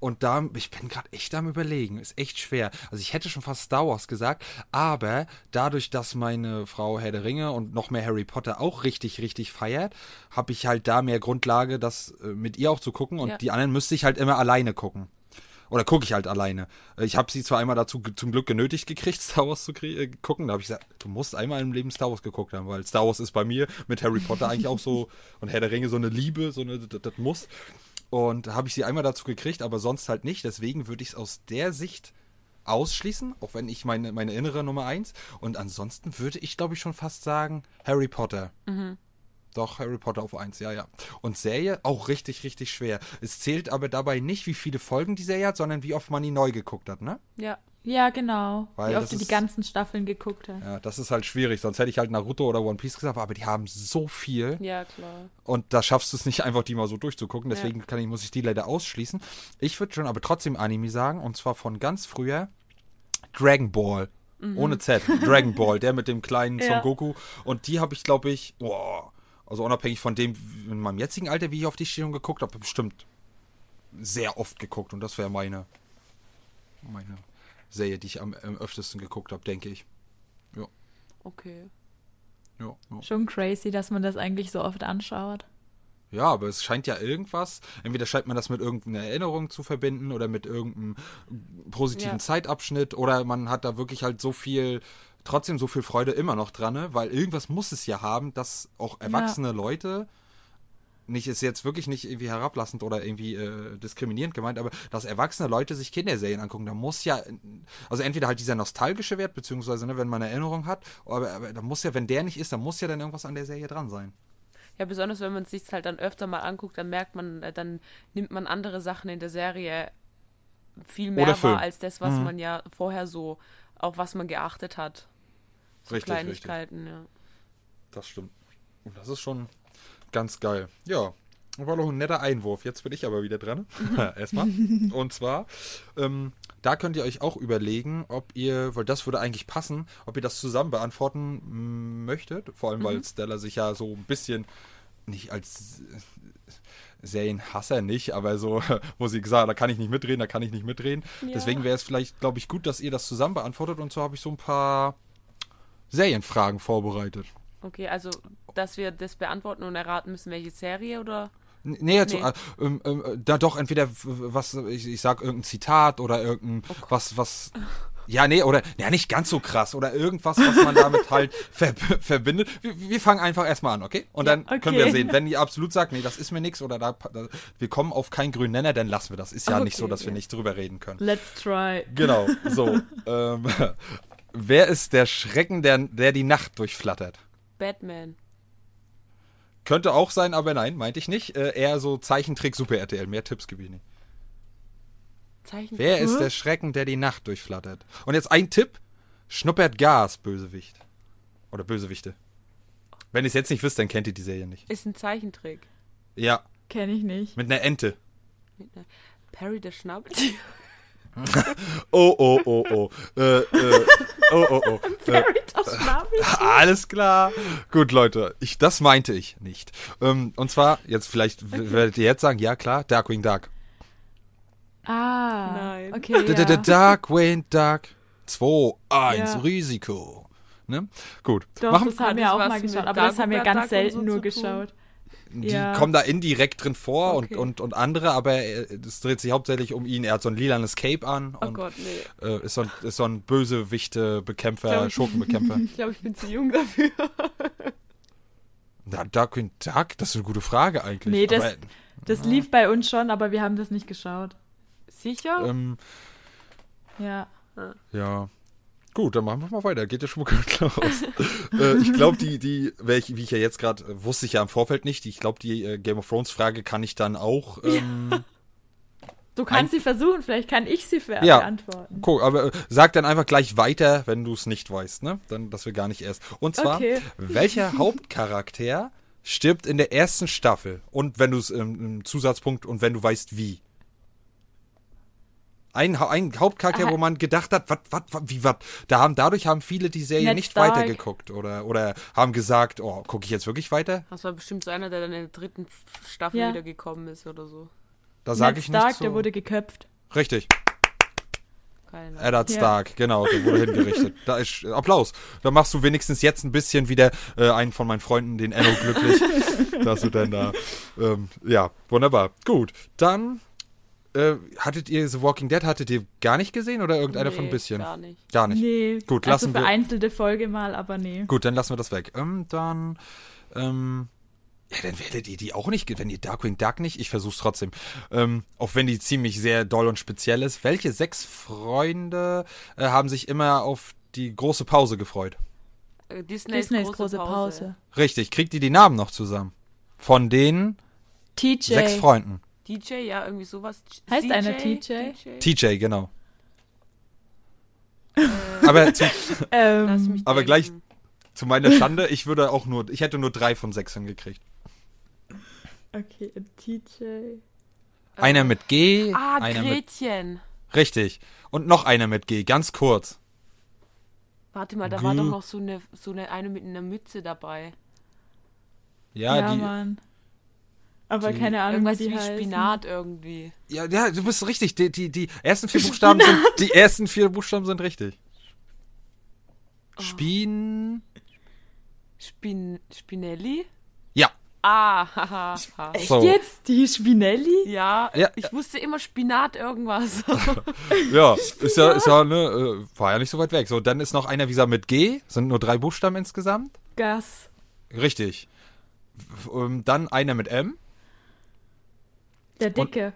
Und da, ich bin gerade echt am überlegen, ist echt schwer. Also ich hätte schon fast Star Wars gesagt, aber dadurch, dass meine Frau Herr der Ringe und noch mehr Harry Potter auch richtig, richtig feiert, habe ich halt da mehr Grundlage, das äh, mit ihr auch zu gucken und Ja. die anderen müsste ich halt immer alleine gucken. Oder gucke ich halt alleine. Äh, Ich habe sie zwar einmal dazu zum Glück genötigt gekriegt, Star Wars zu äh, gucken. Da habe ich gesagt, du musst einmal im Leben Star Wars geguckt haben, weil Star Wars ist bei mir mit Harry Potter eigentlich auch so und Herr der Ringe so eine Liebe, so eine, das, das muss. Und habe ich sie einmal dazu gekriegt, aber sonst halt nicht. Deswegen würde ich es aus der Sicht ausschließen, auch wenn ich meine, meine innere Nummer eins. Und ansonsten würde ich, glaube ich, schon fast sagen, Harry Potter. Doch, Harry Potter auf eins, ja, ja. Und Serie auch richtig, richtig schwer. Es zählt aber dabei nicht, wie viele Folgen die Serie hat, sondern wie oft man die neu geguckt hat, ne? Ja. Ja, genau. Weil Wie oft du die ganzen Staffeln geguckt hast. Ja, das ist halt schwierig. Sonst hätte ich halt Naruto oder One Piece gesagt, aber die haben so viel. Ja, klar. Und da schaffst du es nicht einfach, die mal so durchzugucken. Ja. Deswegen kann ich, muss ich die leider ausschließen. Ich würde schon aber trotzdem Anime sagen, und zwar von ganz früher Dragon Ball. Ohne Z. Dragon Ball, der mit dem kleinen Son Ja. Goku. Und die habe ich, glaube ich, boah, also unabhängig von dem, in meinem jetzigen Alter, wie ich auf die schon geguckt habe, bestimmt sehr oft geguckt. Und das wäre meine, meine Serie, die ich am, am öftesten geguckt habe, denke ich. Okay. Ja, ja. Schon crazy, dass man das eigentlich so oft anschaut. Ja, aber es scheint ja irgendwas, entweder scheint man das mit irgendeiner Erinnerung zu verbinden oder mit irgendeinem positiven Ja. Zeitabschnitt oder man hat da wirklich halt so viel, trotzdem so viel Freude immer noch dran, ne? weil irgendwas muss es ja haben, dass auch erwachsene Leute, nicht ist jetzt wirklich nicht irgendwie herablassend oder irgendwie äh, diskriminierend gemeint, aber dass erwachsene Leute sich Kinderserien angucken, da muss ja, also entweder halt dieser nostalgische Wert, beziehungsweise ne, wenn man eine Erinnerung hat, aber, aber da muss ja, wenn der nicht ist, dann muss ja dann irgendwas an der Serie dran sein. Ja, besonders wenn man es sich halt dann öfter mal anguckt, dann merkt man, äh, dann nimmt man andere Sachen in der Serie viel mehr wahr als das, was Mhm. man ja vorher so, auf was man geachtet hat. So Richtig, Kleinigkeiten, ja. Das stimmt. Und das ist schon ganz geil. Ja. war doch ein netter Einwurf. Jetzt bin ich aber wieder dran. Erstmal. Und zwar, ähm, da könnt ihr euch auch überlegen, ob ihr, weil das würde eigentlich passen, ob ihr das zusammen beantworten mm, möchtet. Vor allem, weil Stella sich ja so ein bisschen nicht als Serienhasser nicht, aber so, wo sie gesagt da kann ich nicht mitreden, da kann ich nicht mitreden. Ja. Deswegen wäre es vielleicht, glaube ich, gut, dass ihr das zusammen beantwortet. Und so habe ich so ein paar Serienfragen vorbereitet. Okay, also, dass wir das beantworten und erraten müssen, welche Serie oder? Nee, jetzt, Nee. Äh, ähm, ähm, äh, da doch entweder was, ich, ich sag irgendein Zitat oder irgendein was, was. Ja, nee, oder ja, nicht ganz so krass oder irgendwas, was man damit halt ver verbindet. Wir, wir fangen einfach erstmal an, okay? Und dann können wir okay. sehen, wenn ihr absolut sagt, nee, das ist mir nichts oder da, da wir kommen auf keinen grünen Nenner, dann lassen wir das. Ist ja nicht so, Okay, dass wir ja. nicht drüber reden können. Let's try. Genau, so. ähm, wer ist der Schrecken, der, der die Nacht durchflattert? Batman. Könnte auch sein, aber nein, meinte ich nicht. Äh, eher so Zeichentrick Super RTL. Mehr Tipps gebe ich nicht. Zeichen. Wer ist der Schrecken, der die Nacht durchflattert? Und jetzt ein Tipp: Schnuppert Gas, Bösewicht. Oder Bösewichte. Wenn ihr es jetzt nicht wisst, dann kennt ihr die Serie nicht. Ist ein Zeichentrick. Ja, Kenne ich nicht. mit einer Ente. Mit einer Perry der Schnabeltier. Oh, oh, oh, oh. Äh, äh, oh, oh, oh. Äh, alles klar. Gut, Leute. Ich, das meinte ich nicht. Ähm, und zwar, jetzt vielleicht w- werdet ihr jetzt sagen, ja klar, Darkwing Duck. Ah. Nein. Okay. D- d-. Darkwing Duck. 2, 1, Ja. Risiko. Ne? Gut. Doch, Machen, das haben wir auch mal geschaut, aber das haben wir ganz selten so nur geschaut. Die ja. kommen da indirekt drin vor Okay. und, und, und andere, aber es dreht sich hauptsächlich um ihn. Er hat so ein lilanes Cape an Oh und Gott, nee. äh, ist, so ein, ist so ein Bösewichte-Bekämpfer, Glaub ich- Schurkenbekämpfer. Ich glaube, ich bin zu jung dafür. Na, Darkwing Duck, das ist eine gute Frage eigentlich. Nee, das- aber, Das lief bei uns schon, aber wir haben das nicht geschaut. Sicher? ähm, Ja. ja. Gut, dann machen wir mal weiter. Geht ja schon mal gut los. äh, ich glaube, die, die, welche, wie ich ja jetzt gerade, äh, wusste ich ja im Vorfeld nicht. Ich glaube, die äh, Game of Thrones Frage kann ich dann auch. Ähm, Du kannst sie versuchen, vielleicht kann ich sie ver Ja. beantworten. Guck, aber äh, sag dann einfach gleich weiter, wenn du es nicht weißt, ne? Dann, dass wir gar nicht erst. Und zwar, Okay. welcher Hauptcharakter stirbt in der ersten Staffel? Und wenn du es im, im Zusatzpunkt und wenn du weißt wie. Ein, ein Hauptcharakter, Ah. wo man gedacht hat, wat, wat, wat, wie, wat. Da haben, dadurch haben viele die Serie Ned nicht Stark. weitergeguckt oder, oder haben gesagt, oh, gucke ich jetzt wirklich weiter? Das war bestimmt so einer, der dann in der dritten Staffel Ja. wieder gekommen ist oder so. Da sage Ned ich Stark, nicht so. der wurde geköpft. Richtig. Keine Ahnung. Eddard Ja. Stark, genau, der wurde hingerichtet. Da ist äh, Applaus. Da machst du wenigstens jetzt ein bisschen wieder äh, einen von meinen Freunden, den Enno, glücklich, dass du denn da. Ähm, ja, wunderbar. Gut, dann äh, hattet ihr The Walking Dead, hattet ihr gar nicht gesehen oder irgendeiner von ein Nee, bisschen? Gar nicht. Gar nicht. Nee. Gut, also lassen wir- vereinzelte Folge mal, aber nee. Gut, dann lassen wir das weg. Ähm, dann, ähm, ja, dann werdet ihr die auch nicht, wenn ihr Darkwing Duck nicht, ich versuch's trotzdem. Ähm, auch wenn die ziemlich sehr doll und speziell ist. Welche sechs Freunde äh, haben sich immer auf die große Pause gefreut? Äh, Disneys, Disneys große, große Pause. Pause. Richtig, kriegt ihr die Namen noch zusammen? Von den TJ. sechs Freunden. DJ, ja, irgendwie sowas. Heißt CJ? einer TJ? TJ, genau. Aber zu, Ähm, Aber gleich- zu meiner Schande, ich würde auch nur, ich hätte nur drei von sechs hingekriegt. okay, TJ. Einer mit G, Ah, einer mit, Gretchen. richtig. Und noch einer mit G, ganz kurz. Warte mal, da war Gü- doch noch so eine, so eine, eine mit einer Mütze dabei. Ja, Ja, die, Mann. Aber die- keine Ahnung, Irgendwas wie die wie heißen. Spinat irgendwie. Ja, ja, du bist richtig. Die, die, die ersten vier Buchstaben sind, die ersten vier Buchstaben sind richtig. Oh. Spin. Spin Spinelli? Ja. Ah, haha. ha. Echt So. jetzt? Die Spinelli? Ja, Ja. ich wusste immer Spinat irgendwas. Ja, ist ja, ist ja, ne, äh, war ja nicht so weit weg. So, dann ist noch einer wie gesagt mit G, sind nur drei Buchstaben insgesamt. Gas. Richtig. Ähm, Dann einer mit M. Der Dicke.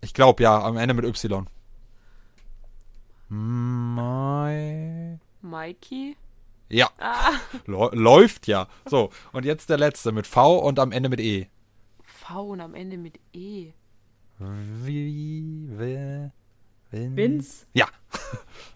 Ich glaube ja, am Ende mit Y. Mai. Mikey? Ja, Ah, Läu- läuft ja. So, und jetzt der letzte mit V und am Ende mit E. V und am Ende mit E. Wie, wenn- Vince. Ja.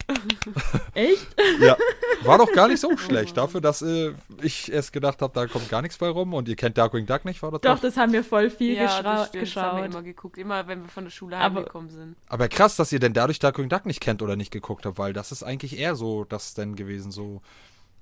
Echt? Ja, war doch gar nicht so schlecht. Dafür, dass äh, ich erst gedacht habe, da kommt gar nichts bei rum und ihr kennt Darkwing Duck nicht, war das Doch, das haben wir voll viel Ja, geschra- das, haben wir geschaut. immer geguckt. Immer, wenn wir von der Schule Aber- heimgekommen sind. Aber krass, dass ihr denn dadurch Darkwing Duck nicht kennt oder nicht geguckt habt, weil das ist eigentlich eher so das denn gewesen, so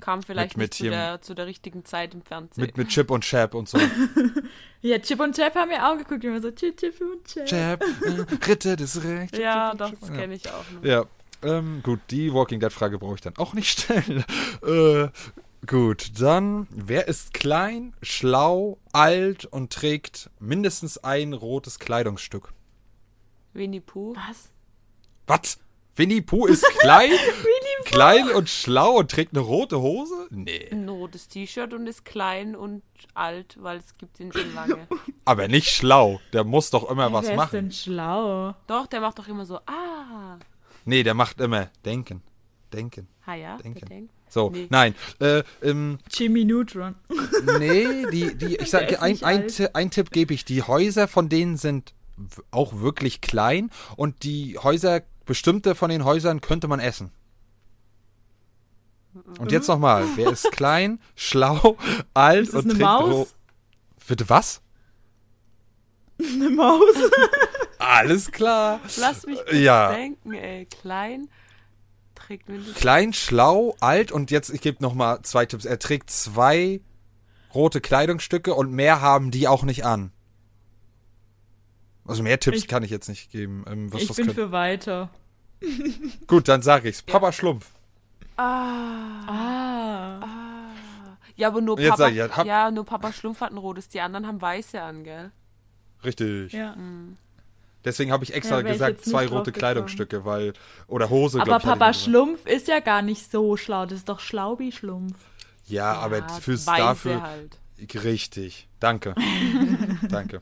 Kam vielleicht mit nicht zu der, zu der richtigen Zeit im Fernsehen. mit, mit Chip und Chap und so. Ja, Chip und Chap haben wir auch geguckt, immer so Chip, Chip und Chap. Chap, äh, Ritter des Rechts. ja, Chip, doch, Chip, das kenne ich auch noch. Ja, ähm, gut, die Walking Dead-Frage brauche ich dann auch nicht stellen. äh, gut, dann, wer ist klein, schlau, alt und trägt mindestens ein rotes Kleidungsstück? Winnie Pooh. Was? Was? Winnie Pooh ist klein, klein und schlau und trägt eine rote Hose? Nee. Ein rotes T-Shirt und ist klein und alt, weil es gibt ihn schon lange. Aber nicht schlau. Der muss doch immer Ja, was wer ist machen. denn schlau? Doch, der macht doch immer so, ah. Nee, der macht immer denken. Denken. Ha ja, Denken. So, Nee. nein. Äh, ähm, Jimmy Neutron. nee, die, die, ich sage, ein, ein, ein Tipp gebe ich. Die Häuser von denen sind auch wirklich klein und die Häuser, bestimmte von den Häusern könnte man essen. Und jetzt nochmal. Wer ist klein, schlau, alt Ist das und eine trägt ro- Maus? Bitte was? Eine Maus. Alles klar. Lass mich kurz Ja. denken, ey. Klein trägt mindestens. Klein, schlau, alt und jetzt, ich gebe nochmal zwei Tipps. Er trägt zwei rote Kleidungsstücke und mehr haben die auch nicht an. Also mehr Tipps Ich- kann ich jetzt nicht geben. Ähm, was ich das bin könnte. für weiter. Gut, dann sage ich's. Papa Schlumpf. Ah. Ah. ah. Ja, aber nur Jetzt Papa. ich, ja, hab- ja, nur Papa Schlumpf hat ein rotes, die anderen haben weiße an, gell? Richtig. Ja. Deswegen habe ich extra Ja, ich gesagt, nicht zwei rote gekommen. Kleidungsstücke, weil. Oder Hose, Aber ich, Papa ich. Schlumpf ist ja gar nicht so schlau. Das ist doch Schlaubi-Schlumpf. Ja, aber Ja, fürs weiße dafür. halt. Richtig. Danke. Danke.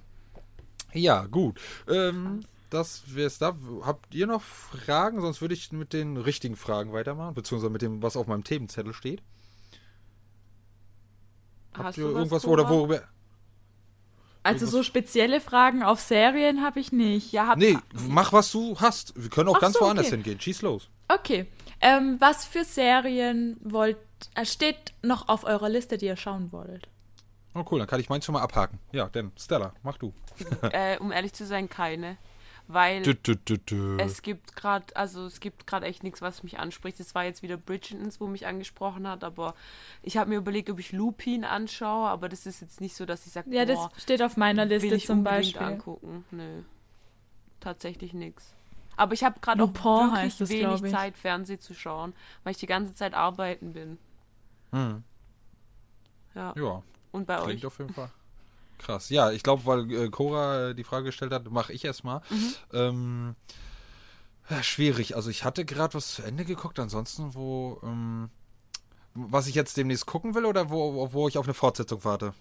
Ja, gut. Ähm, das wär's da. Habt ihr noch Fragen? Sonst würde ich mit den richtigen Fragen weitermachen, beziehungsweise mit dem, was auf meinem Themenzettel steht. Habt Hast ihr irgendwas, oder worüber. Also so spezielle Fragen auf Serien habe ich nicht. Ja, hab, Nee, mach was du hast. Wir können auch Ach ganz so, woanders okay. hingehen. Schieß los. Okay. Ähm, was für Serien wollt äh, steht noch auf eurer Liste, die ihr schauen wollt? Oh, cool, dann kann ich meins schon mal abhaken. Ja, denn, Stella, mach du. äh, um ehrlich zu sein, keine. Weil dü, dü, dü. es gibt gerade, also es gibt gerade echt nichts, was mich anspricht. Es war jetzt wieder Bridgertons, wo mich angesprochen hat, aber ich habe mir überlegt, ob ich Lupin anschaue, aber das ist jetzt nicht so, dass ich sage, Ja, das boah, steht auf meiner will Liste ich zum Beispiel. angucken. Nö. Tatsächlich nichts. Aber ich habe gerade auch wirklich heißt es, wenig. Zeit, Fernsehen zu schauen, weil ich die ganze Zeit arbeiten bin. Hm. Ja. Ja, Und bei klingt euch? auf jeden Fall. Krass. Ja, ich glaube, weil äh, Cora äh, die Frage gestellt hat, mache ich erstmal. Mhm. Ähm, ja, schwierig. Also ich hatte gerade was zu Ende geguckt, ansonsten, wo, ähm, was ich jetzt demnächst gucken will oder wo, wo ich auf eine Fortsetzung warte.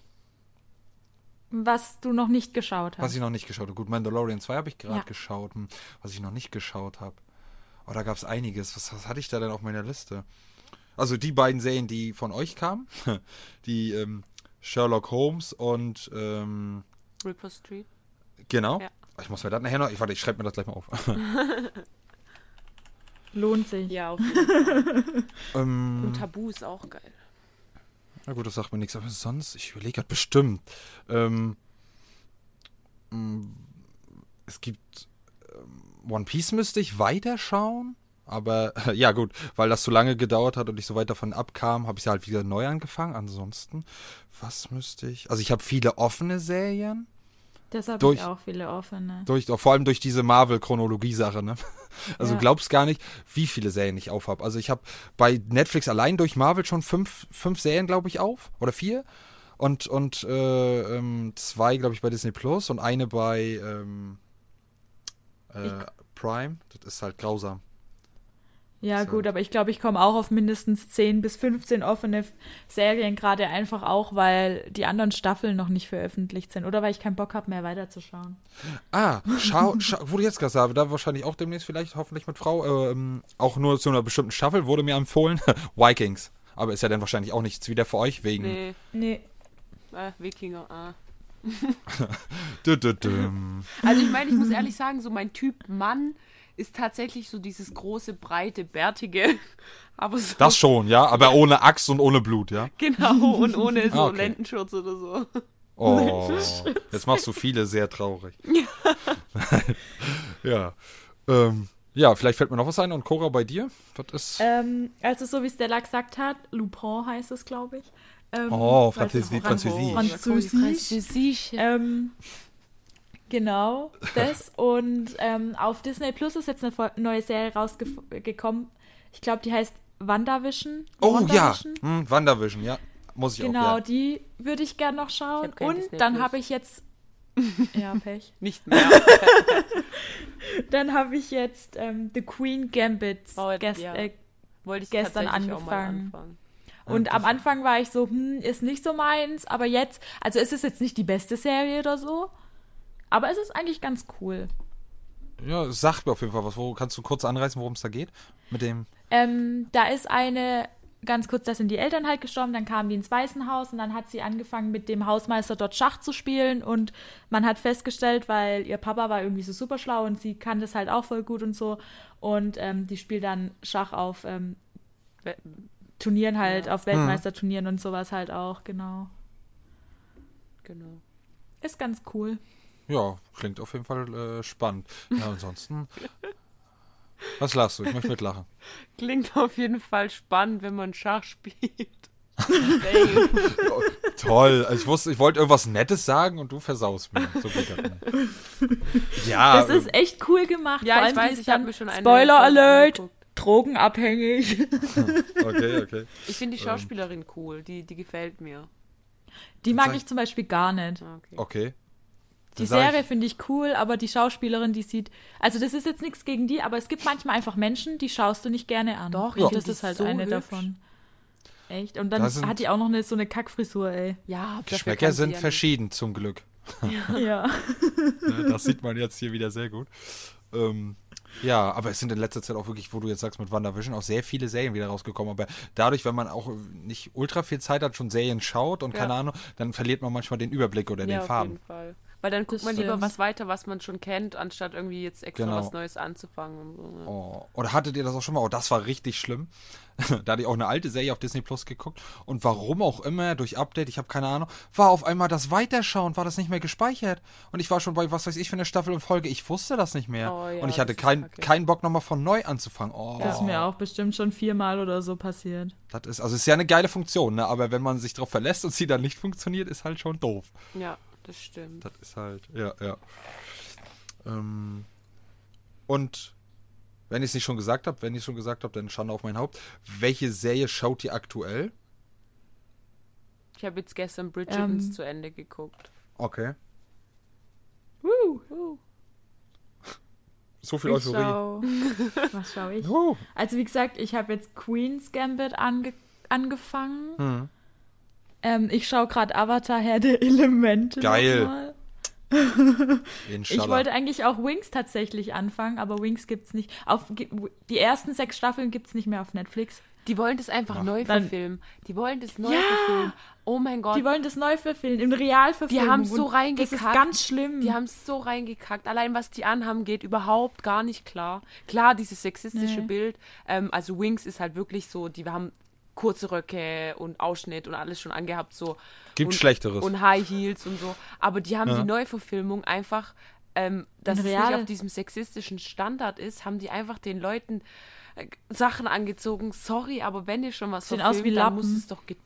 Was du noch nicht geschaut Was hast. ich noch nicht geschaut habe. Gut, Mandalorian 2 habe ich gerade Ja. geschaut. Hm, Was ich noch nicht geschaut habe. Oh, da gab es einiges. Was, was hatte ich da denn auf meiner Liste? Also die beiden Serien, die von euch kamen. Die ähm, Sherlock Holmes und ähm, Ripper Street? genau. Ja. Ich muss mir das nachher noch. Ich warte, ich schreibe mir das gleich mal auf. Lohnt sich. Ja, auf jeden Fall. ähm, Und Tabu ist auch geil. na gut, das sagt mir nichts. Aber sonst, ich überlege gerade bestimmt. Ähm, mh, es gibt ähm, One Piece müsste ich weiterschauen. Aber ja gut, weil das so lange gedauert hat und ich so weit davon abkam, habe ich halt wieder neu angefangen. Ansonsten, was müsste ich? Also ich habe viele offene Serien. Das habe ich auch viele offene. Durch, vor allem durch diese Marvel-Chronologie-Sache, ne? Also Ja. glaubst gar nicht, wie viele Serien ich auf habe. Also ich habe bei Netflix allein durch Marvel schon fünf, fünf Serien, glaube ich, auf. Oder vier. Und, und äh, ähm, zwei, glaube ich, bei Disney Plus und eine bei ähm, äh, Prime. Das ist halt grausam. Ja, So. gut, aber ich glaube, ich komme auch auf mindestens 10 bis 15 offene Serien, gerade einfach auch, weil die anderen Staffeln noch nicht veröffentlicht sind oder weil ich keinen Bock habe, mehr weiterzuschauen. Ah, schau, schau wo du jetzt gerade sagst, da wahrscheinlich auch demnächst vielleicht, hoffentlich mit Frau, ähm, auch nur zu einer bestimmten Staffel, wurde mir empfohlen. Vikings. Aber ist ja dann wahrscheinlich auch nichts wieder für euch wegen. Nee, Nee. äh, Wikinger, ah. Also ich meine, ich muss ehrlich sagen, so mein Typ Mann ist tatsächlich so dieses große, breite, bärtige. Aber so, Das schon, ja, aber ohne Axt und ohne Blut, ja. Genau, und ohne so Ah, okay. Lendenschurz oder so. Oh, jetzt machst du viele sehr traurig. ja. Ähm, ja, vielleicht fällt mir noch was ein. Und Cora, bei dir? Was ist? Ähm, also so wie Stella gesagt hat, Lupin heißt es, glaube ich. Ähm, oh, Französisch. Französisch. Französisch. Französisch. Ähm, genau, das. Und ähm, auf Disney Plus ist jetzt eine neue Serie rausgekommen. Ich glaube, die heißt WandaVision. Oh ja, WandaVision. hm, Wandervision, ja. Muss ich Genau, auch. Ja. die würde ich gern noch schauen. Und Disney dann habe ich jetzt. Ja, Pech. Nicht mehr. Dann habe ich jetzt ähm, The Queen Gambit Oh, gest ja. äh, Wollte ich Gestern angefangen. anfangen. Und am Anfang war ich so, hm, ist nicht so meins, aber jetzt, also es ist jetzt nicht die beste Serie oder so, aber es ist eigentlich ganz cool. ja, sag mir auf jeden Fall was. Wo kannst du kurz anreißen, worum es da geht? Mit dem. Ähm, da ist eine, ganz kurz, da sind die Eltern halt gestorben, dann kamen die ins Waisenhaus und dann hat sie angefangen mit dem Hausmeister dort Schach zu spielen und man hat festgestellt, weil ihr Papa war irgendwie so super schlau und sie kann das halt auch voll gut und so und ähm, die spielt dann Schach auf ähm, Turnieren halt, Ja. auf Weltmeisterturnieren und sowas halt auch, genau. Genau. Ist ganz cool. Ja, klingt auf jeden Fall äh, spannend. Ja, ansonsten. Was lachst du? Ich möchte mitlachen. Klingt auf jeden Fall spannend, wenn man Schach spielt. Toll. Also ich wusste, ich wollte irgendwas Nettes sagen und du versaust mir. So geht das nicht. Ja, Das ist echt cool gemacht. ja, Vor ich allem, die weiß, ich habe mir schon eine Spoiler Alert! Drogenabhängig. okay, okay. Ich finde die Schauspielerin cool, die, die gefällt mir. Die mag ich- zum Beispiel gar nicht. Ah, Okay. Okay. Die Serie finde ich cool, aber die Schauspielerin, die sieht. Also, das ist jetzt nichts gegen die, aber es gibt manchmal einfach Menschen, die schaust du nicht gerne an. Doch, ich find das ist halt so eine hübsch. davon. Echt? Und dann hat die auch noch eine, so eine Kackfrisur, ey. Ja, Geschmäcker sind ja nicht. verschieden, zum Glück. Ja. Ne, Das sieht man jetzt hier wieder sehr gut. Ähm, ja, aber es sind in letzter Zeit auch wirklich, wo du jetzt sagst, mit WandaVision auch sehr viele Serien wieder rausgekommen. Aber dadurch, wenn man auch nicht ultra viel Zeit hat, schon Serien schaut und Ja. keine Ahnung, dann verliert man manchmal den Überblick oder Ja, den auf Faden. jeden Fall. Weil dann guckt Das man lieber stimmt. was weiter, was man schon kennt, anstatt irgendwie jetzt extra Genau. was Neues anzufangen. So. Oh, oder hattet ihr das auch schon mal? Oh, das war richtig schlimm. da hatte ich auch eine alte Serie auf Disney Plus geguckt. Und warum auch immer, durch Update, ich habe keine Ahnung, war auf einmal das Weiterschauen, war das nicht mehr gespeichert. Und ich war schon bei, was weiß ich, für eine Staffel und Folge. Ich wusste das nicht mehr. Oh ja, und ich hatte das ist kein, keinen Bock nochmal von neu anzufangen. Oh, Das ist mir auch bestimmt schon viermal oder so passiert. das ist, also es ist ja eine geile Funktion, ne? aber wenn man sich darauf verlässt und sie dann nicht funktioniert, ist halt schon doof. Ja, das stimmt. Das ist halt, ja, ja. Ähm, und wenn ich es nicht schon gesagt habe, wenn ich es schon gesagt habe, dann Schande auf mein Haupt. Welche Serie schaut ihr aktuell? Ich habe jetzt gestern Bridgertons Ähm. zu Ende geguckt. Okay. Uh. So viel Ich Euphorie. schau, was schaue ich? Uh, Also wie gesagt, ich habe jetzt Queen's Gambit ange angefangen. hm. Ähm, ich schaue gerade Avatar Herr der Elemente. Geil. Ich wollte eigentlich auch Wings tatsächlich anfangen, aber Wings gibt's nicht. Auf, die ersten sechs Staffeln gibt's nicht mehr auf Netflix. Die wollen das einfach Ach. neu Dann- verfilmen. Die wollen das neu Ja. verfilmen. Oh mein Gott. Die wollen das neu verfilmen, im Realverfilmung. Die haben's so reingekackt. Das ist ganz schlimm. Die haben es so reingekackt. Allein was die anhaben, geht überhaupt gar nicht klar. Klar, dieses sexistische Nee. Bild. Ähm, also Wings ist halt wirklich so, die haben kurze Röcke und Ausschnitt und alles schon angehabt. So. Gibt und, Schlechteres. Und High Heels und so. Aber die haben Ja. die Neuverfilmung einfach, ähm, dass es nicht auf diesem sexistischen Standard ist, haben die einfach den Leuten äh, Sachen angezogen. Sorry, aber wenn ihr schon was aus verfilmt, wie dann muss es doch get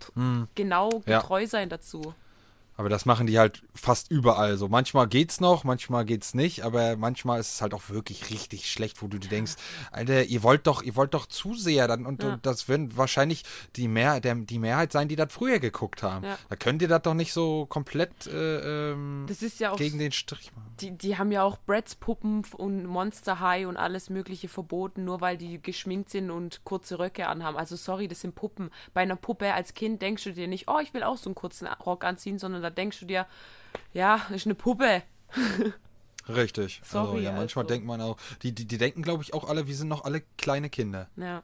genau Hm. Ja. getreu sein dazu. Aber das machen die halt fast überall so. Manchmal geht's noch, manchmal geht's nicht, aber manchmal ist es halt auch wirklich richtig schlecht, wo du dir denkst, Alter, ihr wollt doch, ihr wollt doch Zuseher dann und, Ja. und das werden wahrscheinlich die, Mehr, der, die Mehrheit sein, die das früher geguckt haben. Ja. Da könnt ihr das doch nicht so komplett äh, ähm, Das ist ja auch gegen den Strich machen. Die, die haben ja auch Bratz Puppen und Monster High und alles Mögliche verboten, nur weil die geschminkt sind und kurze Röcke anhaben. Also sorry, das sind Puppen. Bei einer Puppe als Kind denkst du dir nicht, oh, ich will auch so einen kurzen Rock anziehen, sondern da denkst du dir, ja, ist eine Puppe. Richtig. also, Sorry, ja, manchmal also. denkt man auch, die, die, die denken, glaube ich, auch alle, wir sind noch alle kleine Kinder. Ja.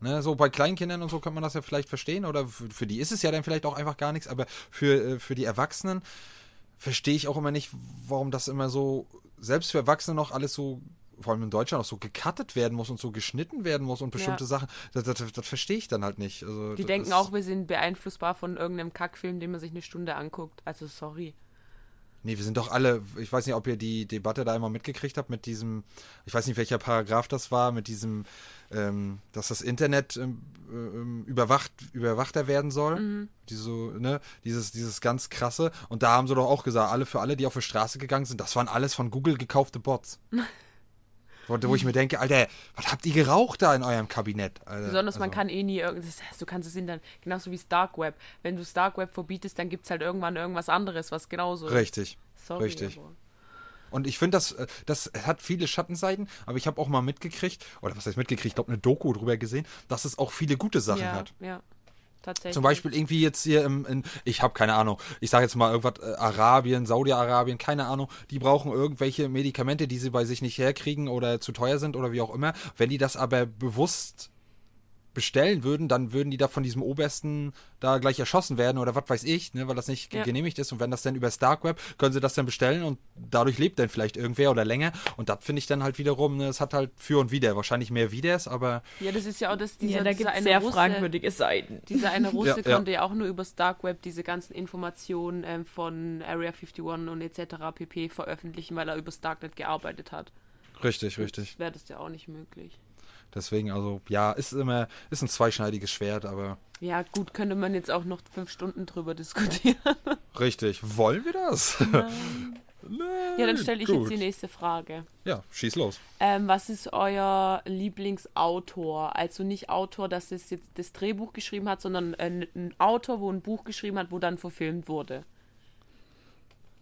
Ne, so bei Kleinkindern und so kann man das ja vielleicht verstehen oder für, für die ist es ja dann vielleicht auch einfach gar nichts, aber für, äh, für die Erwachsenen verstehe ich auch immer nicht, warum das immer so, selbst für Erwachsene noch alles so vor allem in Deutschland auch so gecuttet werden muss und so geschnitten werden muss und bestimmte Ja. Sachen, das, das, das verstehe ich dann halt nicht. Also, Die denken auch, wir sind beeinflussbar von irgendeinem Kackfilm, den man sich eine Stunde anguckt. Also sorry. Nee, wir sind doch alle, ich weiß nicht, ob ihr die Debatte da immer mitgekriegt habt mit diesem, ich weiß nicht, welcher Paragraph das war, mit diesem, ähm, dass das Internet ähm, ähm, überwacht, überwachter werden soll. Diese, ne, dieses, dieses ganz krasse. Und da haben sie doch auch gesagt, alle für alle, die auf die Straße gegangen sind, das waren alles von Google gekaufte Bots. wo, wo ich mir denke, Alter, was habt ihr geraucht da in eurem Kabinett? Alter? Besonders man Also, kann eh nie irgendwas, das heißt, du kannst es in dann, genauso wie das Dark Web. Wenn du das Dark Web verbietest, dann gibt es halt irgendwann irgendwas anderes, was genauso ist. Richtig. Sorry, richtig. aber- Und ich finde, das, äh, das hat viele Schattenseiten, aber ich habe auch mal mitgekriegt, oder was heißt mitgekriegt, ich glaube, eine Doku drüber gesehen, dass es auch viele gute Sachen ja, hat. Ja, tatsächlich. Zum Beispiel irgendwie jetzt hier im, in, ich habe keine Ahnung, ich sage jetzt mal irgendwas, äh, Arabien, Saudi-Arabien, keine Ahnung, die brauchen irgendwelche Medikamente, die sie bei sich nicht herkriegen oder zu teuer sind oder wie auch immer. Wenn die das aber bewusst bestellen würden, dann würden die da von diesem Obersten da gleich erschossen werden oder was weiß ich, ne, weil das nicht Ja. genehmigt ist. Und wenn das dann über Dark Web, können sie das dann bestellen und dadurch lebt dann vielleicht irgendwer oder länger. Und das finde ich dann halt wiederum, ne, es hat halt für und wider. Wahrscheinlich mehr Widers, aber Ja, das ist ja auch das, dieser, ja, da dieser gibt es eine sehr Russe, fragwürdige Seiten. Dieser eine Russe Ja, ja. konnte ja auch nur übers Dark Web diese ganzen Informationen ähm, von Area 51 und etc. pp. veröffentlichen, weil er übers Darknet gearbeitet hat. richtig, richtig. Das wäre das ja auch nicht möglich. Deswegen, also, ja, ist immer, ist ein zweischneidiges Schwert, aber Ja, gut, könnte man jetzt auch noch fünf Stunden drüber diskutieren. richtig. Wollen wir das? Ja, dann stelle ich jetzt Gut. die nächste Frage. Ja, schieß los. Ähm, was ist euer Lieblingsautor? Also nicht Autor, dass es jetzt das Drehbuch geschrieben hat, sondern ein, ein Autor, wo ein Buch geschrieben hat, wo dann verfilmt wurde.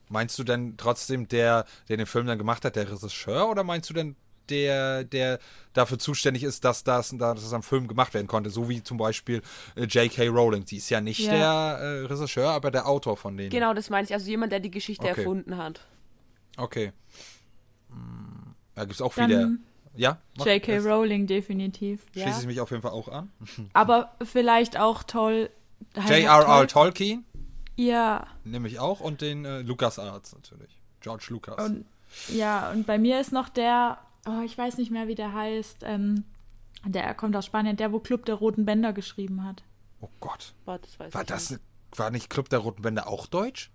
Meinst du denn trotzdem der, der den Film dann gemacht hat, der Regisseur, oder meinst du denn der, der dafür zuständig ist, dass das, dass das am Film gemacht werden konnte? So wie zum Beispiel äh, J.K. Rowling. Die ist ja nicht Ja. der äh, Regisseur, aber der Autor von denen. Genau, das meine ich. Also jemand, der die Geschichte Okay. erfunden hat. Okay. Hm, Da gibt es auch Dann viele. Ja? J.K. Rowling definitiv. Schließe Ja. ich mich auf jeden Fall auch an. Aber vielleicht auch toll. J.R.R. Tolkien Ja, nämlich auch und den äh, Lucas Arts natürlich. George Lucas. und ja, und bei mir ist noch der, oh, ich weiß nicht mehr, wie der heißt, ähm, der kommt aus Spanien, der, wo Club der Roten Bänder geschrieben hat. oh Gott. Boah, das weiß War ich das nicht. war nicht Club der Roten Bänder auch deutsch?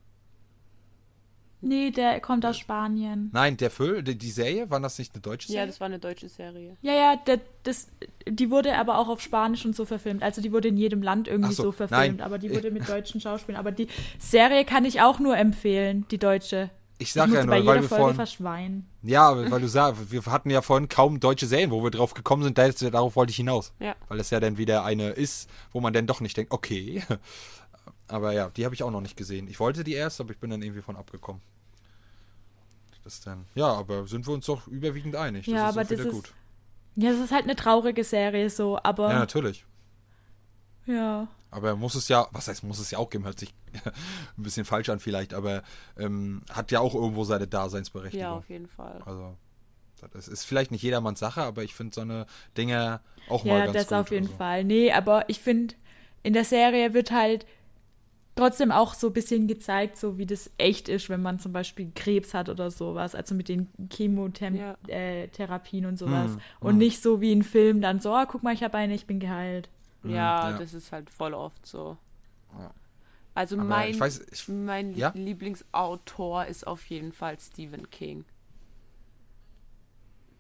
Nee, der kommt aus Spanien. Nein, der Film, die, die Serie, war das nicht eine deutsche Ja, Serie? das war eine deutsche Serie. Ja, ja, der, das, die wurde aber auch auf Spanisch und so verfilmt. Also die wurde in jedem Land irgendwie so, so, verfilmt, nein. aber die wurde mit deutschen Schauspielern. Aber die Serie kann ich auch nur empfehlen, die deutsche. Ich Ich sag musste ja bei nur, weil jeder wir Folge vorhin, verschweinen. ja, weil du sagst, wir hatten ja vorhin kaum deutsche Serien, wo wir drauf gekommen sind, da- darauf wollte ich hinaus. Ja. Weil das ja dann wieder eine ist, wo man dann doch nicht denkt, okay. Aber ja, die habe ich auch noch nicht gesehen. Ich wollte die erst, aber ich bin dann irgendwie von abgekommen. Das dann. Ja, aber sind wir uns doch überwiegend einig. Das Ja, ist aber das ist- gut. Ja, es ist halt eine traurige Serie so, Ja, aber natürlich. ja. Aber muss es ja, was heißt, muss es ja auch geben, hört sich ein bisschen falsch an vielleicht, aber ähm, hat ja auch irgendwo seine Daseinsberechtigung. Ja, auf jeden Fall. Also, das ist vielleicht nicht jedermanns Sache, aber ich finde so eine Dinge auch mal Ja, ganz das gut. auf jeden also. Fall. Nee, aber ich finde, in der Serie wird halt trotzdem auch so ein bisschen gezeigt, so wie das echt ist, wenn man zum Beispiel Krebs hat oder sowas. Also mit den Chemotherapien Ja. äh, und sowas. Hm, und nicht so wie in Film dann so, oh, guck mal, ich habe eine, ich bin geheilt. Ja, ja. das ist halt voll oft so. Ja. Also Aber mein, ich weiß, ich, mein Ja? Lieblingsautor ist auf jeden Fall Stephen King.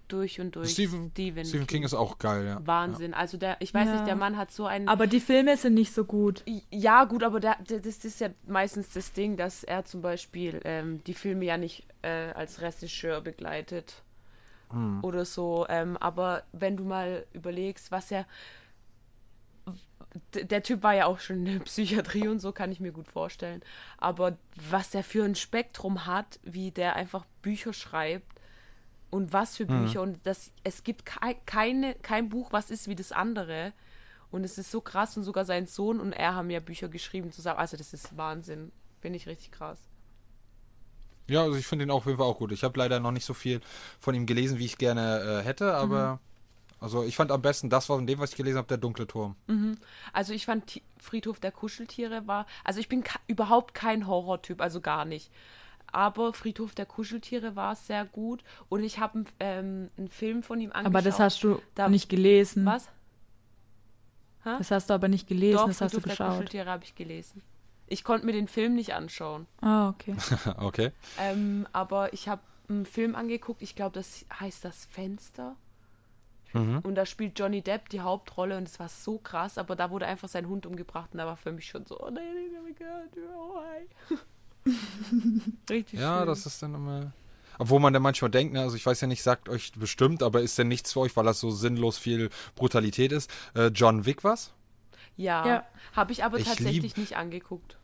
Durch und durch Stephen, Stephen, Stephen King ist auch geil, ja. Wahnsinn. Also der, ich weiß Ja. nicht, der Mann hat so einen. Aber die Filme sind nicht so gut. ja, gut, aber der, der, das ist ja meistens das Ding, dass er zum Beispiel ähm, die Filme ja nicht äh, als Regisseur begleitet Hm. oder so. Ähm, aber wenn du mal überlegst, was er. Der Typ war ja auch schon in der Psychiatrie und so, kann ich mir gut vorstellen. Aber was der für ein Spektrum hat, wie der einfach Bücher schreibt und was für Hm. Bücher und das, es gibt kei keine, kein Buch, was ist wie das andere. Und es ist so krass und sogar sein Sohn und er haben ja Bücher geschrieben zusammen. Also das ist Wahnsinn. Bin ich richtig krass. Ja, also ich finde ihn auf jeden Fall auch gut. Ich habe leider noch nicht so viel von ihm gelesen, wie ich gerne äh, hätte, aber Mhm. Also ich fand am besten das war von dem, was ich gelesen habe, der dunkle Turm. Also ich fand Ti- Friedhof der Kuscheltiere war, also ich bin überhaupt kein Horrortyp, also gar nicht. aber Friedhof der Kuscheltiere war sehr gut. Und ich habe ähm, einen Film von ihm angeschaut. Aber das hast du Da- nicht gelesen. Was? Das hast du aber nicht gelesen, Doch, das hast du Friedhof der geschaut. Kuscheltiere habe ich gelesen. Ich konnte mir den Film nicht anschauen. Ah, okay. okay. Ähm, aber ich habe einen Film angeguckt, ich glaube, das heißt das Fenster. Mhm. Und da spielt Johnny Depp die Hauptrolle und es war so krass, aber da wurde einfach sein Hund umgebracht und da war für mich schon so, oh nein, ich habe gehört, oh hi. Richtig Ja, schön. das ist dann immer. Obwohl man dann manchmal denkt, ne, also ich weiß ja nicht, sagt euch bestimmt, aber ist denn nichts für euch, weil das so sinnlos viel Brutalität ist. Äh, John Wick was? Ja, Ja. habe ich aber Ich tatsächlich nicht angeguckt.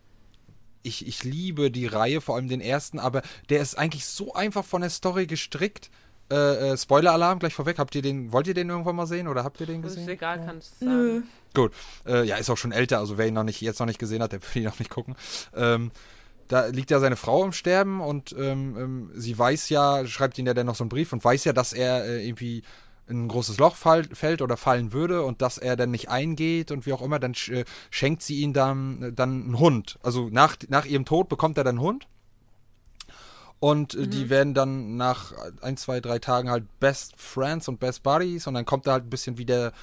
Ich, ich liebe die Reihe, vor allem den ersten, aber der ist eigentlich so einfach von der Story gestrickt. Äh, äh, Spoiler-Alarm gleich vorweg. Habt ihr den, wollt ihr den irgendwann mal sehen oder habt ihr den Das ist gesehen? egal, kannst du Nö. sagen. Gut. Äh, ja, ist auch schon älter, also wer ihn noch nicht, jetzt noch nicht gesehen hat, der will ihn noch nicht gucken. Ähm, da liegt ja seine Frau im Sterben und ähm, ähm, sie weiß ja, schreibt ihn ja dann noch so einen Brief und weiß ja, dass er äh, irgendwie in ein großes Loch fall, fällt oder fallen würde und dass er dann nicht eingeht und wie auch immer, dann sch äh, schenkt sie ihm dann, dann einen Hund. Also nach, nach ihrem Tod bekommt er dann einen Hund. Und äh, die werden dann nach ein, zwei, drei Tagen halt Best Friends und Best Buddies. Und dann kommt er halt ein bisschen wieder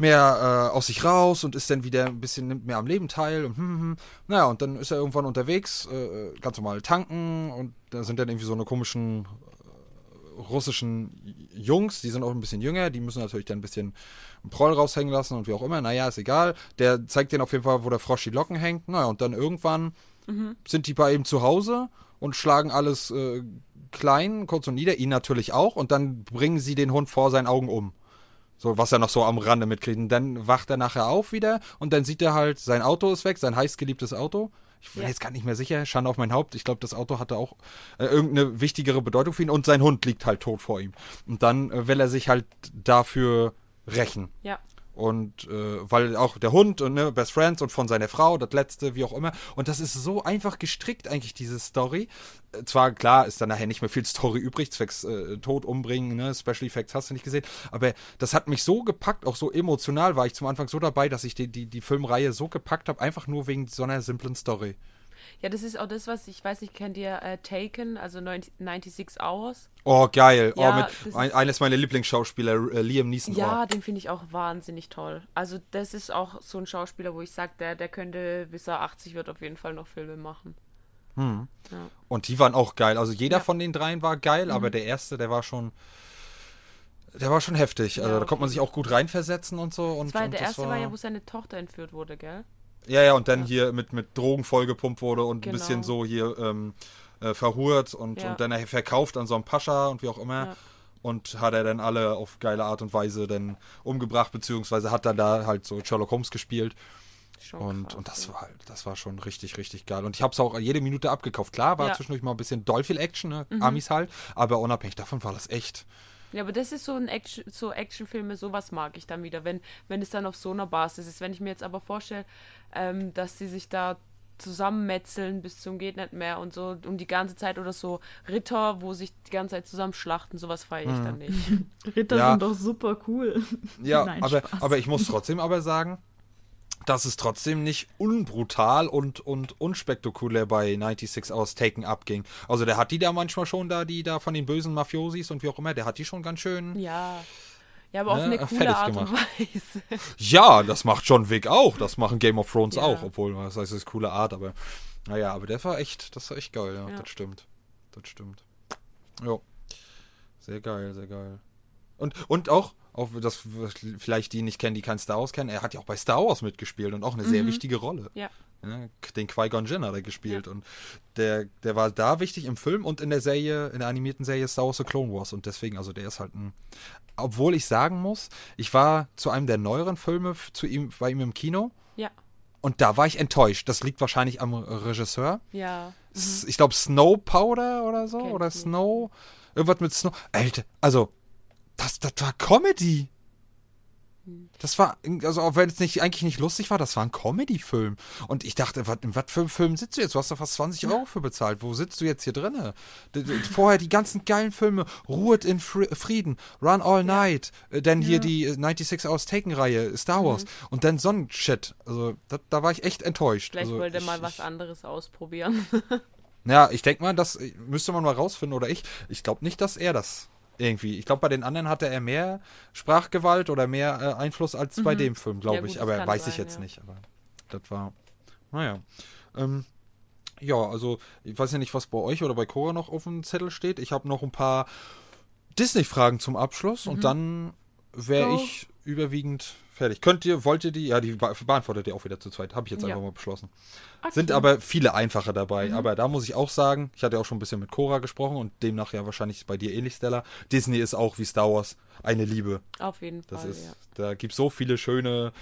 mehr äh, aus sich raus und ist dann wieder ein bisschen, nimmt mehr am Leben teil und hm, hm. naja, und dann ist er irgendwann unterwegs, äh, ganz normal tanken. Und da sind dann irgendwie so eine komischen äh, russischen Jungs, die sind auch ein bisschen jünger, die müssen natürlich dann ein bisschen einen Proll raushängen lassen und wie auch immer, naja, ist egal. Der zeigt denen auf jeden Fall, wo der Frosch die Locken hängt, naja, und dann irgendwann sind die bei ihm zu Hause und schlagen alles äh, klein, kurz und nieder, ihn natürlich auch, und dann bringen sie den Hund vor seinen Augen um. So, was er noch so am Rande mitkriegt. Und dann wacht er nachher auf wieder und dann sieht er halt, sein Auto ist weg, sein heißgeliebtes Auto. Ich bin Ja. jetzt gar nicht mehr sicher, Schande auf mein Haupt. Ich glaube, das Auto hatte auch äh, irgendeine wichtigere Bedeutung für ihn und sein Hund liegt halt tot vor ihm. Und dann äh, will er sich halt dafür rächen. Ja. Und äh, weil auch der Hund und ne, Best Friends und von seiner Frau, das letzte, wie auch immer. Und das ist so einfach gestrickt, eigentlich, diese Story. Äh, zwar, klar, ist dann nachher nicht mehr viel Story übrig, zwecks äh, Tod umbringen, ne, Special Effects hast du nicht gesehen. Aber das hat mich so gepackt, auch so emotional war ich zum Anfang so dabei, dass ich die, die, die Filmreihe so gepackt habe, einfach nur wegen so einer simplen Story. Ja, das ist auch das, was ich weiß nicht, kennt ihr äh, Taken, also 90, 96 Hours? Oh, geil. Ja, oh, mit, ein, eines meiner Lieblingsschauspieler, äh, Liam Neeson. Ja, Oh. den finde ich auch wahnsinnig toll. Also das ist auch so ein Schauspieler, wo ich sage, der, der könnte, bis er 80 wird, auf jeden Fall noch Filme machen. Und die waren auch geil. Also jeder Ja. Mhm. von den dreien war geil, aber der erste, der war schon. Der war schon heftig. Also Ja, da konnte man sich auch gut reinversetzen und so. Und, Das war, und der erste war, ja, wo seine Tochter entführt wurde, gell? Ja, ja, und dann hier mit, mit Drogen vollgepumpt wurde und ein Genau. bisschen so hier ähm, äh, verhurt und, Ja. und dann verkauft an so einem Pascha und wie auch immer. Ja. Und hat er dann alle auf geile Art und Weise dann umgebracht, beziehungsweise hat dann da halt so Sherlock Holmes gespielt. Schon Und, krass, und das ja. war halt, das war schon richtig, richtig geil. Und ich habe es auch jede Minute abgekauft. Klar, war Ja. Mhm. zwischendurch mal ein bisschen doll viel Action, ne? Amis halt, aber unabhängig davon war das echt. Ja, aber das ist so ein Action, so Actionfilme, sowas mag ich dann wieder, wenn, wenn es dann auf so einer Basis ist. Wenn ich mir jetzt aber vorstelle, ähm, dass sie sich da zusammenmetzeln bis zum geht nicht mehr und so und die ganze Zeit oder so Ritter, wo sich die ganze Zeit zusammen schlachten, sowas feiere ich dann nicht. Ritter Ja. sind doch super cool. Ja, Nein, aber, Spaß. aber ich muss trotzdem aber sagen, dass es trotzdem nicht unbrutal und, und unspektakulär bei 96 Hours Taken abging. Also der hat die da manchmal schon da, die da von den bösen Mafiosis und wie auch immer, der hat die schon ganz schön. Ja. Ja, aber auf Ne, eine fertig coole Art und gemacht. Weise. Ja, das macht John Wick auch. Das machen Game of Thrones Ja. auch, obwohl, das heißt, es ist coole Art, aber naja, aber der war echt, das war echt geil, ja, Ja. das stimmt. Das stimmt. Ja. Sehr geil, sehr geil. Und, und auch, auch das vielleicht die nicht kennen, die kein Star Wars kennen, er hat ja auch bei Star Wars mitgespielt und auch eine sehr wichtige Rolle. Ja. Ja, den Qui-Gon Jinn hat er gespielt und der, der war da wichtig im Film und in der Serie, in der animierten Serie Star Wars The Clone Wars und deswegen, also der ist halt ein, obwohl ich sagen muss, ich war zu einem der neueren Filme zu ihm, bei ihm im Kino Ja. und da war ich enttäuscht. Das liegt wahrscheinlich am Regisseur. Ja. S- Ich glaube Snow Powder oder so Kenn oder. Snow, irgendwas mit Snow. Alter, also das, das war Comedy. Das war, also auch wenn es nicht, eigentlich nicht lustig war, das war ein Comedy-Film. Und ich dachte, wat, in was für einem Film sitzt du jetzt? Du hast da fast 20 Euro für bezahlt. Wo sitzt du jetzt hier drinne? D- d- Vorher die ganzen geilen Filme, Ruhet in Fri- Frieden, Run All Night, äh, dann hier die äh, 96 Hours Taken-Reihe, Star Wars und dann so ein Shit. Also da, da war ich echt enttäuscht. Vielleicht also, wollte er mal ich, was anderes ausprobieren. Ja, ich denke mal, das müsste man mal rausfinden, oder ich. Ich glaube nicht, dass er das irgendwie. Ich glaube, bei den anderen hatte er mehr Sprachgewalt oder mehr äh, Einfluss als bei dem Film, glaube Ja, ich. Aber weiß sein, ich jetzt ja. nicht. Aber das war. Naja. Ähm, ja, also ich weiß ja nicht, was bei euch oder bei Cora noch auf dem Zettel steht. Ich habe noch ein paar Disney-Fragen zum Abschluss Mhm. und dann wäre ich überwiegend fertig. Könnt ihr, wollt ihr die? Ja, die be beantwortet ihr auch wieder zu zweit. Habe ich jetzt Ja. einfach mal beschlossen. Okay. Sind aber viele einfache dabei. Mhm. Aber da muss ich auch sagen, ich hatte ja auch schon ein bisschen mit Cora gesprochen und demnach ja wahrscheinlich bei dir ähnlich, Stella. Disney ist auch wie Star Wars eine Liebe. Auf jeden Das Fall, ist, ja. da gibt es so viele schöne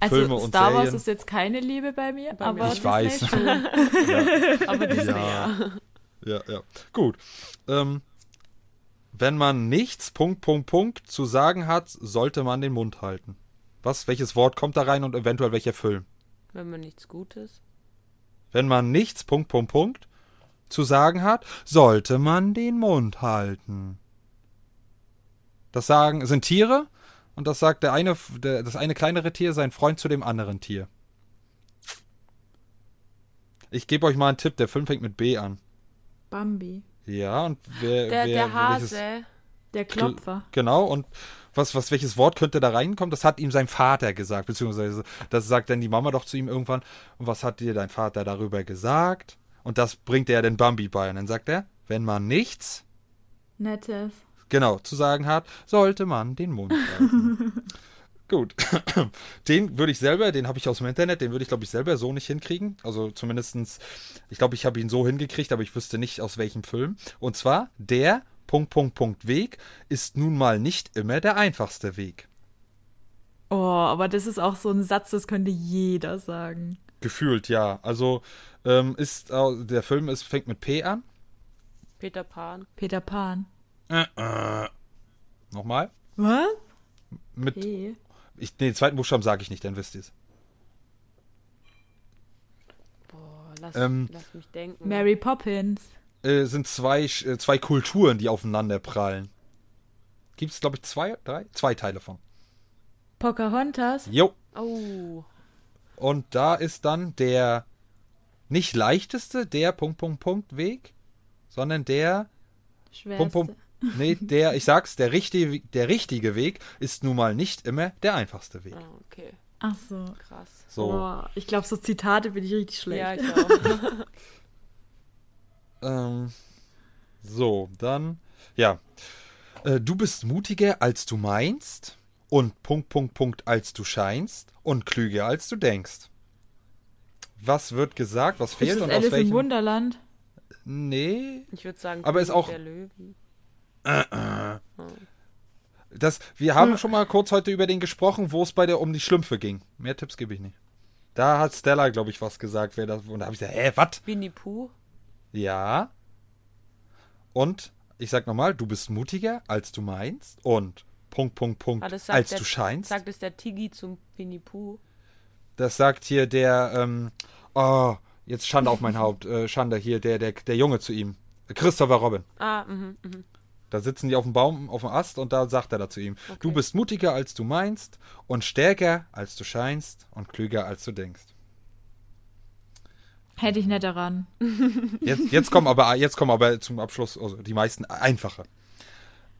also Filme und Star Wars Serien. ist jetzt keine Liebe bei mir, Bei aber mir Ich Disney weiß. schon. Aber Disney, Ja. ja. Ja, ja. Gut. Ähm, wenn man nichts, Punkt, Punkt, Punkt zu sagen hat, sollte man den Mund halten. Was? Welches Wort kommt da rein und eventuell welcher Film? Wenn man nichts Gutes. Wenn man nichts, Punkt, Punkt, Punkt zu sagen hat, sollte man den Mund halten. Das sagen, sind Tiere und das sagt der eine, der, das eine kleinere Tier sein Freund zu dem anderen Tier. Ich gebe euch mal einen Tipp, der Film fängt mit B an. Bambi. Ja, und wer, Der, wer der welches- Hase. Der Klopfer. Genau, und was, was, welches Wort könnte da reinkommen? Das hat ihm sein Vater gesagt, beziehungsweise das sagt dann die Mama doch zu ihm irgendwann. Und was hat dir dein Vater darüber gesagt? Und das bringt er den Bambi bei. Und dann sagt er, wenn man nichts, Nettes. genau, zu sagen hat, sollte man den Mund halten. Gut. Den würde ich selber, den habe ich aus dem Internet, den würde ich, glaube ich, selber so nicht hinkriegen. Also zumindestens, ich glaube, ich habe ihn so hingekriegt, aber ich wüsste nicht, aus welchem Film. Und zwar, der Punkt, Punkt, Punkt Weg ist nun mal nicht immer der einfachste Weg. Oh, aber das ist auch so ein Satz, das könnte jeder sagen. Gefühlt, ja. Also ähm, ist, äh, der Film ist, fängt mit P an. Peter Pan. Peter Pan. Äh, äh. Nochmal. Was? Mit, P. ich, nee, den zweiten Buchstaben sage ich nicht, dann wisst ihr es. Boah, lass, Ähm, lass mich denken. Mary Poppins. Äh, sind zwei, äh, zwei Kulturen, die aufeinander prallen. Gibt es, glaube ich, zwei, drei? Zwei Teile von. Pocahontas. Jo. Oh. Und da ist dann der nicht leichteste, der Punkt, Punkt, Punkt Weg, sondern der Schwerste. Punkt, Punkt. Nee, der, ich sag's, der richtige, der richtige Weg ist nun mal nicht immer der einfachste Weg. Ah, okay. Ach so. Krass. So. Oh, ich glaube, so Zitate bin ich richtig schlecht. Ja, ich auch. Ähm, so, dann, ja. Äh, du bist mutiger, als du meinst. Und Punkt, Punkt, Punkt, als du scheinst. Und klüger, als du denkst. Was wird gesagt? Was ist fehlt das und aus Alice im welchem? Wunderland? Nee. Ich würde sagen, Aber ist auch- der Löwen. Das, wir haben schon mal kurz heute über den gesprochen, wo es bei der um die Schlümpfe ging. Mehr Tipps gebe ich nicht. Da hat Stella, glaube ich, was gesagt. Wer das, und da habe ich gesagt, hä, was? Winnie Pooh. Ja. Und ich sag nochmal, du bist mutiger, als du meinst. Und Punkt, Punkt, Punkt, Ah, als der- du scheinst. Sagt es der Tiggy zum Winnie Pooh. Das sagt hier der, ähm, oh, jetzt Schande auf mein Haupt. Äh, Schande hier, der, der, der Junge zu ihm. Christopher Robin. Ah, mhm, mhm. Da sitzen die auf dem Baum, auf dem Ast und da sagt er da zu ihm, du bist mutiger, als du meinst und stärker, als du scheinst und klüger, als du denkst. Hätte ich nicht daran. Jetzt, jetzt kommen aber, jetzt kommen aber zum Abschluss also die meisten einfache.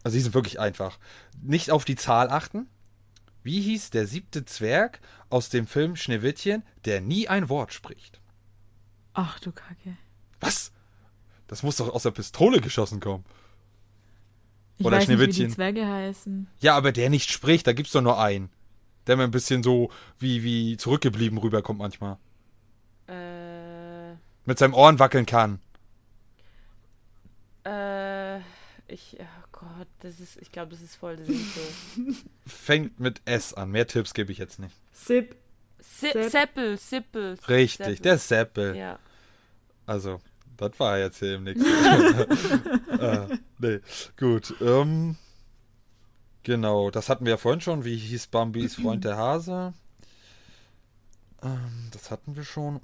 Also die sind wirklich einfach. Nicht auf die Zahl achten. Wie hieß der siebte Zwerg aus dem Film Schneewittchen, der nie ein Wort spricht? Ach du Kacke. Was? Das muss doch aus der Pistole geschossen kommen. Ich Oder weiß nicht, wie die Schneewittchen. Zwerge heißen. Ja, aber der nicht spricht, da gibt's doch nur einen. Der mir ein bisschen so wie, wie zurückgeblieben rüberkommt manchmal. Mit seinem Ohren wackeln kann. äh, ich, oh Gott, das ist, ich glaube, das ist voll das. Fängt mit S an. Mehr Tipps gebe ich jetzt nicht. Sip. Si Sepp. Seppel, Sippel. Richtig, Seppel. der Seppel. Ja. Also, das war jetzt hier im nächsten. äh, nee, gut. Ähm, genau, das hatten wir ja vorhin schon. Wie hieß Bambis Freund der Hase? Ähm, das hatten wir schon.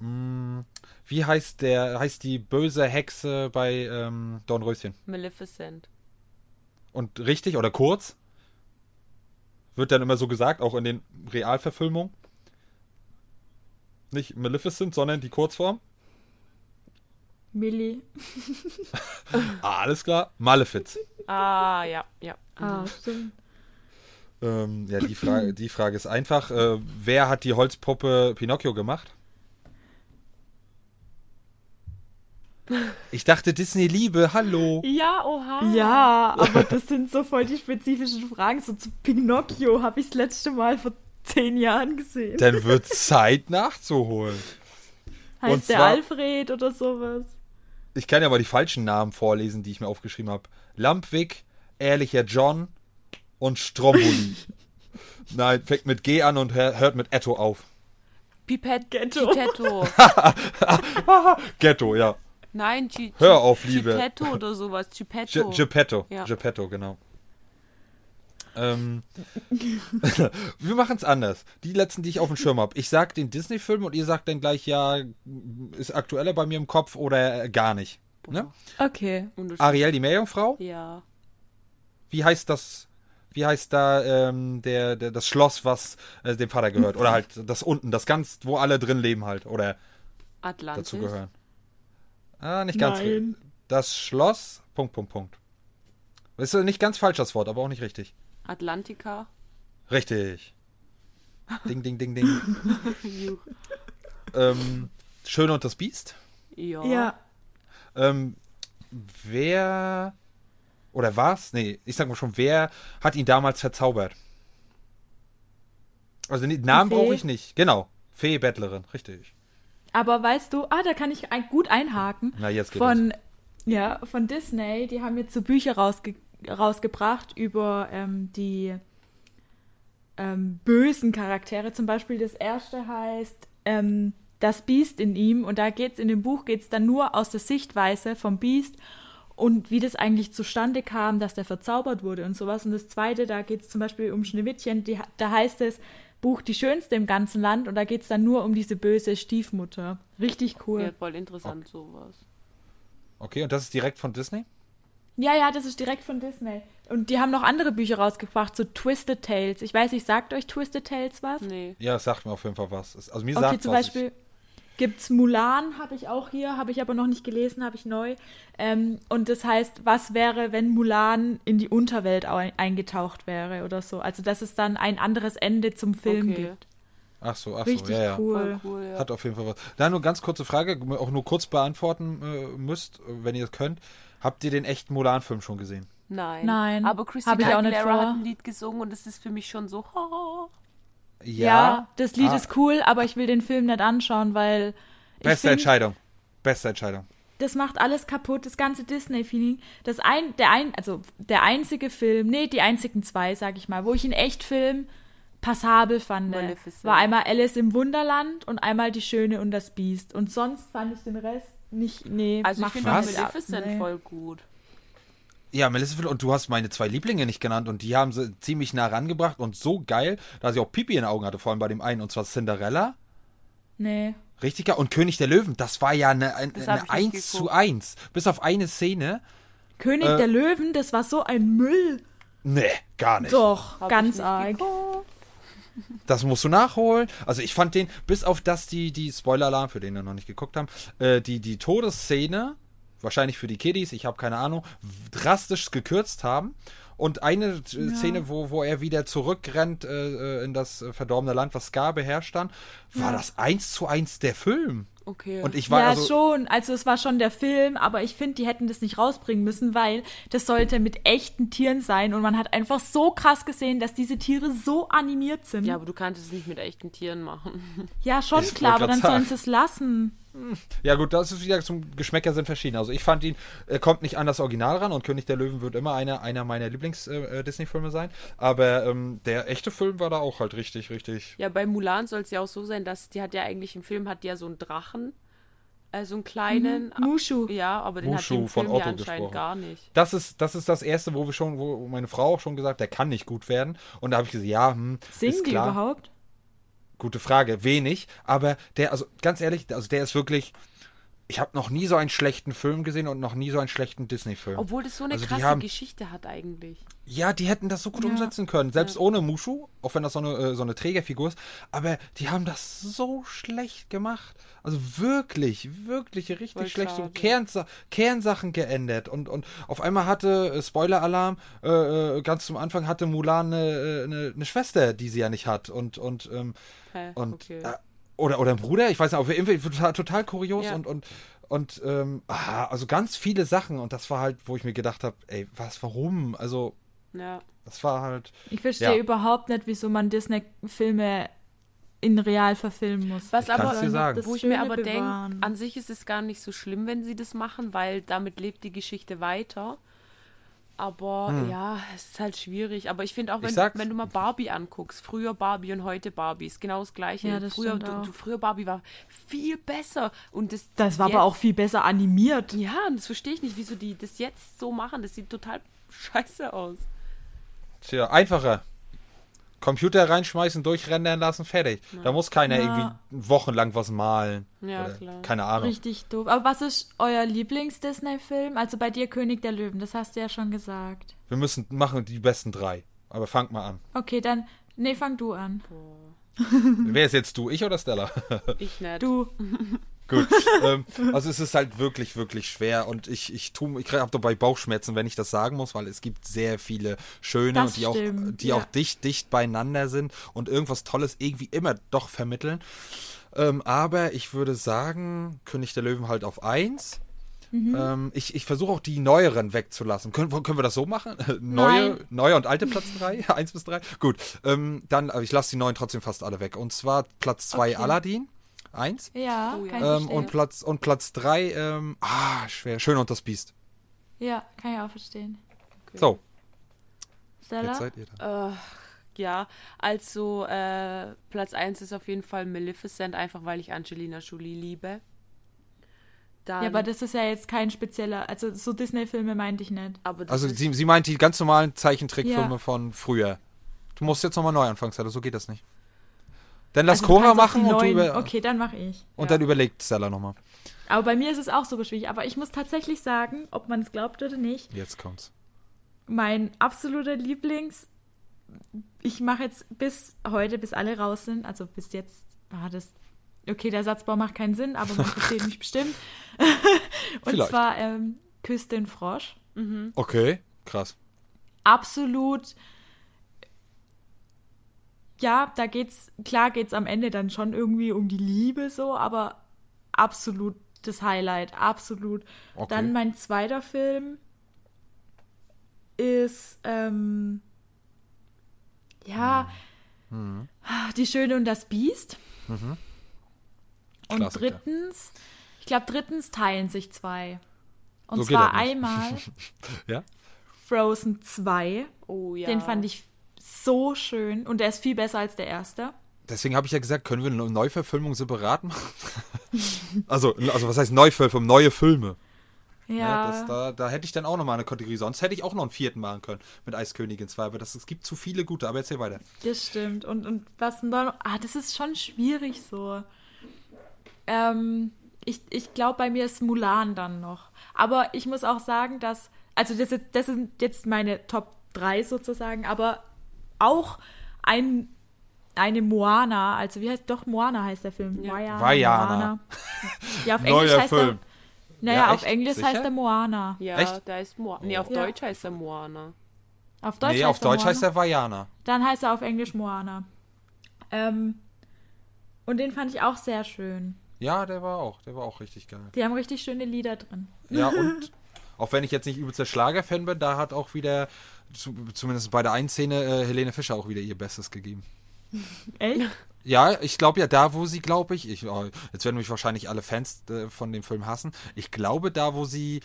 Mm, wie heißt der, heißt die böse Hexe bei ähm, Dornröschen? Maleficent. Und richtig oder kurz? Wird dann immer so gesagt, auch in den Realverfilmungen. Nicht Maleficent, sondern die Kurzform. Millie. Ah, alles klar. Malefiz. Ah, ja, ja. Ah, stimmt. Ähm, ja, die Frage, die Frage ist einfach: äh, Wer hat die Holzpuppe Pinocchio gemacht? Ich dachte Disney Liebe, hallo. Ja, oha. Ja, aber das sind so voll die spezifischen Fragen. So zu Pinocchio habe ich das letzte Mal vor zehn Jahren gesehen. Dann wird Zeit nachzuholen. und heißt der zwar- Alfred oder sowas? Ich kann ja mal die falschen Namen vorlesen, die ich mir aufgeschrieben habe. Lampwick, Ehrlicher John und Stromboli. Nein, fängt mit G an und hör- hört mit Etto auf. Pipette, Ghetto. Ghetto. Ghetto, ja. Nein, G Hör auf, Liebe. Gepetto oder sowas. Gepetto. Ge- Geppetto. Ja. Geppetto, genau. Ähm, wir machen es anders. Die letzten, die ich auf dem Schirm habe. Ich sag den Disney-Film und ihr sagt dann gleich, ja, ist aktueller bei mir im Kopf oder gar nicht. Ne? Okay. Ariel, die Meerjungfrau. Ja. Wie heißt das? Wie heißt da ähm, der, der, das Schloss, was äh, dem Vater gehört? Oder halt das unten, das ganz, wo alle drin leben halt. Oder Atlantis. dazu gehören. Ah, nicht ganz. Nein. Das Schloss, Punkt, Punkt, Punkt. Das ist nicht ganz falsch das Wort, aber auch nicht richtig. Atlantica. Richtig. Ding, ding, ding, ding. Ähm, Schön und das Biest. Ja. Ja. Ähm, wer oder was? Nee, ich sag mal schon, wer hat ihn damals verzaubert? Also den Namen brauche ich nicht. Genau. Fee Bettlerin, richtig. Aber weißt du, ah, da kann ich ein, gut einhaken. Na, jetzt geht von, ja, von Disney, die haben jetzt so Bücher rausge rausgebracht über ähm, die ähm, bösen Charaktere. Zum Beispiel das erste heißt ähm, Das Biest in ihm und da geht's in dem Buch geht's dann nur aus der Sichtweise vom Biest und wie das eigentlich zustande kam, dass der verzaubert wurde und sowas. Und das zweite, da geht's zum Beispiel um Schneewittchen, die, da heißt es Buch Die Schönste im ganzen Land und da geht's dann nur um diese böse Stiefmutter. Richtig cool. Ja, voll interessant sowas. Okay, und das ist direkt von Disney? Ja, ja, das ist direkt von Disney. Und die haben noch andere Bücher rausgebracht, so Twisted Tales. Ich weiß nicht, sagt euch Twisted Tales was? Nee. Ja, es sagt mir auf jeden Fall was. Es- Also mir Okay, sagt zum was. Beispiel gibt's Mulan, habe ich auch hier, habe ich aber noch nicht gelesen, habe ich neu. Ähm, und das heißt, was wäre, wenn Mulan in die Unterwelt au- eingetaucht wäre oder so? Also, dass es dann ein anderes Ende zum Film Okay. gibt. Ach so, ach so, Richtig ja, ja. cool. Cool, ja. Hat auf jeden Fall was. Da nur ganz kurze Frage, auch nur kurz beantworten äh, müsst, wenn ihr es könnt. Habt ihr den echten Mulan-Film schon gesehen? Nein. Nein, Aber hab Christina Aguilera hat ein Lied gesungen und es ist für mich schon so. oh. Ja, das Lied Ah. ist cool, aber ich will den Film nicht anschauen, weil ich Beste find, Entscheidung. Beste Entscheidung. das macht alles kaputt, das ganze Disney-Feeling. Das ein, der ein, also der einzige Film, nee, die einzigen zwei, sag ich mal, wo ich ihn echt Film passabel fand, Maleficent. war einmal Alice im Wunderland und einmal Die Schöne und das Biest. Und sonst fand ich den Rest nicht, nee, Also ich macht finde Maleficent nee. voll gut. Ja, Maleficent und du hast meine zwei Lieblinge nicht genannt und die haben sie ziemlich nah rangebracht und so geil, dass ich auch Pipi in den Augen hatte, vor allem bei dem einen und zwar Cinderella. Nee. Richtig geil. Und König der Löwen, das war ja eine, eine, eine ich nicht 1 zu geguckt. 1. Bis auf eine Szene. König Äh, der Löwen, das war so ein Müll. Nee, gar nicht. Doch, Hab ganz nicht arg. geguckt. Das musst du nachholen. Also ich fand den, bis auf das die, die Spoiler-Alarm, für den wir noch nicht geguckt haben, äh, die, die Todesszene, wahrscheinlich für die Kiddies, ich habe keine Ahnung, drastisch gekürzt haben. Und eine äh, Szene, wo, wo er wieder zurückrennt äh, äh, in das äh, verdorbene Land, was Scar beherrscht dann, war das eins zu eins der Film. Okay. Und ich war ja, also, schon. Also es war schon der Film, aber ich finde, die hätten das nicht rausbringen müssen, weil das sollte mit echten Tieren sein und man hat einfach so krass gesehen, dass diese Tiere so animiert sind. ja, aber du kannst es nicht mit echten Tieren machen. Ja, schon Ich klar, aber dann sollen sie es lassen. Ja gut, das ist wieder zum Geschmäcker sind verschieden. Also ich fand ihn, er kommt nicht an das Original ran und König der Löwen wird immer einer, einer meiner Lieblings-Disney-Filme sein. Aber ähm, der echte Film war da auch halt richtig, richtig. Ja, bei Mulan soll es ja auch so sein, dass die hat ja eigentlich im Film hat die ja so einen Drachen, äh, so einen kleinen. Mushu. Ja, aber den Mushu hat die im von Film ja Otto anscheinend gesprochen. gar nicht. Das ist, das ist das erste, wo wir schon, wo meine Frau auch schon gesagt, der kann nicht gut werden. Und da habe ich gesagt, ja, hm, Singen ist die klar. überhaupt? Gute Frage, wenig, aber der, also ganz ehrlich, also der ist wirklich ich habe noch nie so einen schlechten Film gesehen und noch nie so einen schlechten Disney-Film. Obwohl das so eine Also krasse haben- Geschichte hat eigentlich. Ja, die hätten das so gut Ja. umsetzen können, selbst ohne Mushu, auch wenn das so eine, äh, so eine Trägerfigur ist. Aber die haben das so schlecht gemacht. Also wirklich, wirklich richtig Voll schlecht. So schade. Kernsa Kernsachen geändert. Und, und auf einmal hatte, äh, Spoiler-Alarm, äh, äh, ganz zum Anfang hatte Mulan eine, eine, eine Schwester, die sie ja nicht hat. Und, und, ähm, Hä, und okay. äh, oder, oder ein Bruder, ich weiß nicht, auf jeden Fall total, total kurios Ja. und, und, und ähm, ah, also ganz viele Sachen. Und das war halt, wo ich mir gedacht habe, ey, was, warum? Also, ja. das war halt. Ich verstehe Ja. überhaupt nicht, wieso man Disney-Filme in real verfilmen muss. Was Ich aber, dir sagen. Das wo ich mir aber denke, an sich ist es gar nicht so schlimm, wenn sie das machen, weil damit lebt die Geschichte weiter. Aber ja, es ist halt schwierig. Aber ich finde auch, Hm. Ich wenn, wenn du mal Barbie anguckst, früher Barbie und heute Barbie, ist genau das Gleiche. Ja, das früher, du, du, früher Barbie war viel besser. Und das, Das war jetzt, aber auch viel besser animiert. Ja, und das verstehe ich nicht, wieso die das jetzt so machen. Das sieht total scheiße aus. Tja, einfacher. Computer reinschmeißen, durchrendern lassen, fertig. Da muss keiner Ja. irgendwie wochenlang was malen. Ja, Oder klar. Keine Ahnung. Richtig doof. Aber was ist euer Lieblings-Disney-Film? Also bei dir König der Löwen, das hast du ja schon gesagt. Wir müssen machen die besten drei. Aber fangt mal an. Okay, dann. Nee, fang du an. Wer ist jetzt du? Ich oder Stella? Ich nicht. Du. Gut. ähm, also es ist halt wirklich, wirklich schwer und ich, ich tu, ich habe dabei Bauchschmerzen, wenn ich das sagen muss, weil es gibt sehr viele schöne Das die auch, die ja. auch dicht, dicht beieinander sind und irgendwas Tolles irgendwie immer doch vermitteln. Ähm, aber ich würde sagen, König der Löwen halt auf eins. Mhm. Ähm, ich ich versuche auch die neueren wegzulassen. Können, können wir das so machen? Neue, Nein. neue und alte Platz 3? 1 bis 3? Gut. Ähm, dann, aber ich lasse die neuen trotzdem fast alle weg. Und zwar Platz 2 Okay. Aladdin. 1. Ja, Oh ja. kann ich Ähm, und Platz und Platz 3, ähm, ah, schwer. Schön und das Biest. ja, kann ich auch verstehen. So, Stella? jetzt seid ihr da. Äh, ja, also äh, Platz 1 ist auf jeden Fall Maleficent, einfach weil ich Angelina Jolie liebe. Dann, Ja, aber das ist ja jetzt kein spezieller, also so Disney-Filme meinte ich nicht. Also sie, sie meint die ganz normalen Zeichentrickfilme Ja. von früher. Du musst jetzt nochmal neu anfangen, Stella, so geht das nicht. Dann lass also Cora machen und, du über, Okay, dann mache ich. und Ja. dann überlegt Stella nochmal. Aber bei mir ist es auch super schwierig. Aber ich muss tatsächlich sagen, ob man es glaubt oder nicht, Jetzt kommt's. mein absoluter Lieblings. Ich mache jetzt bis heute, bis alle raus sind, also bis jetzt, ah, das. Okay, der Satzbau macht keinen Sinn, aber man versteht mich bestimmt. Und Vielleicht. zwar ähm, Küss den Frosch. Okay, krass. Absolut. Ja, da geht's, klar geht's am Ende dann schon irgendwie um die Liebe so, aber absolut das Highlight, absolut. Okay. Dann mein zweiter Film ist, ähm, ja, Hm. Die Schöne und das Biest. Und Klassiker. drittens, ich glaube, drittens teilen sich zwei. Und So zwar einmal Ja? Frozen 2. oh ja. Den fand ich so schön und der ist viel besser als der erste. Deswegen habe ich ja gesagt, können wir eine Neuverfilmung separat machen? also, also was heißt Neuverfilmung? Neue Filme. Ja, Ja, das, da, da hätte ich dann auch nochmal eine Kategorie. Sonst hätte ich auch noch einen vierten machen können mit Eiskönigin 2, aber das, es gibt zu viele gute. Aber erzähl weiter. das stimmt. Und, und was denn da noch? Ah, das ist schon schwierig so. Ähm, ich ich glaube, bei mir ist Mulan dann noch. Aber ich muss auch sagen, dass, also das, das sind jetzt meine Top 3 sozusagen, aber auch ein, eine Moana, also wie heißt, doch Moana heißt der Film. Ja. Moana. Ja, auf Neuer Englisch heißt Film. er, naja, Ja, auf? Englisch Sicher? heißt er Moana. Ja, Echt? da ist Moana. Nee, auf Ja. Deutsch heißt er Moana. Auf Deutsch nee, heißt auf er Deutsch Moana. heißt er Vajana. Dann heißt er auf Englisch Moana. Ähm, und den fand ich auch sehr schön. Ja, der war auch. Der war auch richtig geil. Die haben richtig schöne Lieder drin. Ja, und auch wenn ich jetzt nicht übelster Schlager-Fan bin, da hat auch wieder, zu, zumindest bei der einen Szene, äh, Helene Fischer auch wieder ihr Bestes gegeben. Echt? Ja, ich glaube ja, da wo sie, glaube ich, ich oh, jetzt werden mich wahrscheinlich alle Fans äh, von dem Film hassen. Ich glaube, da wo sie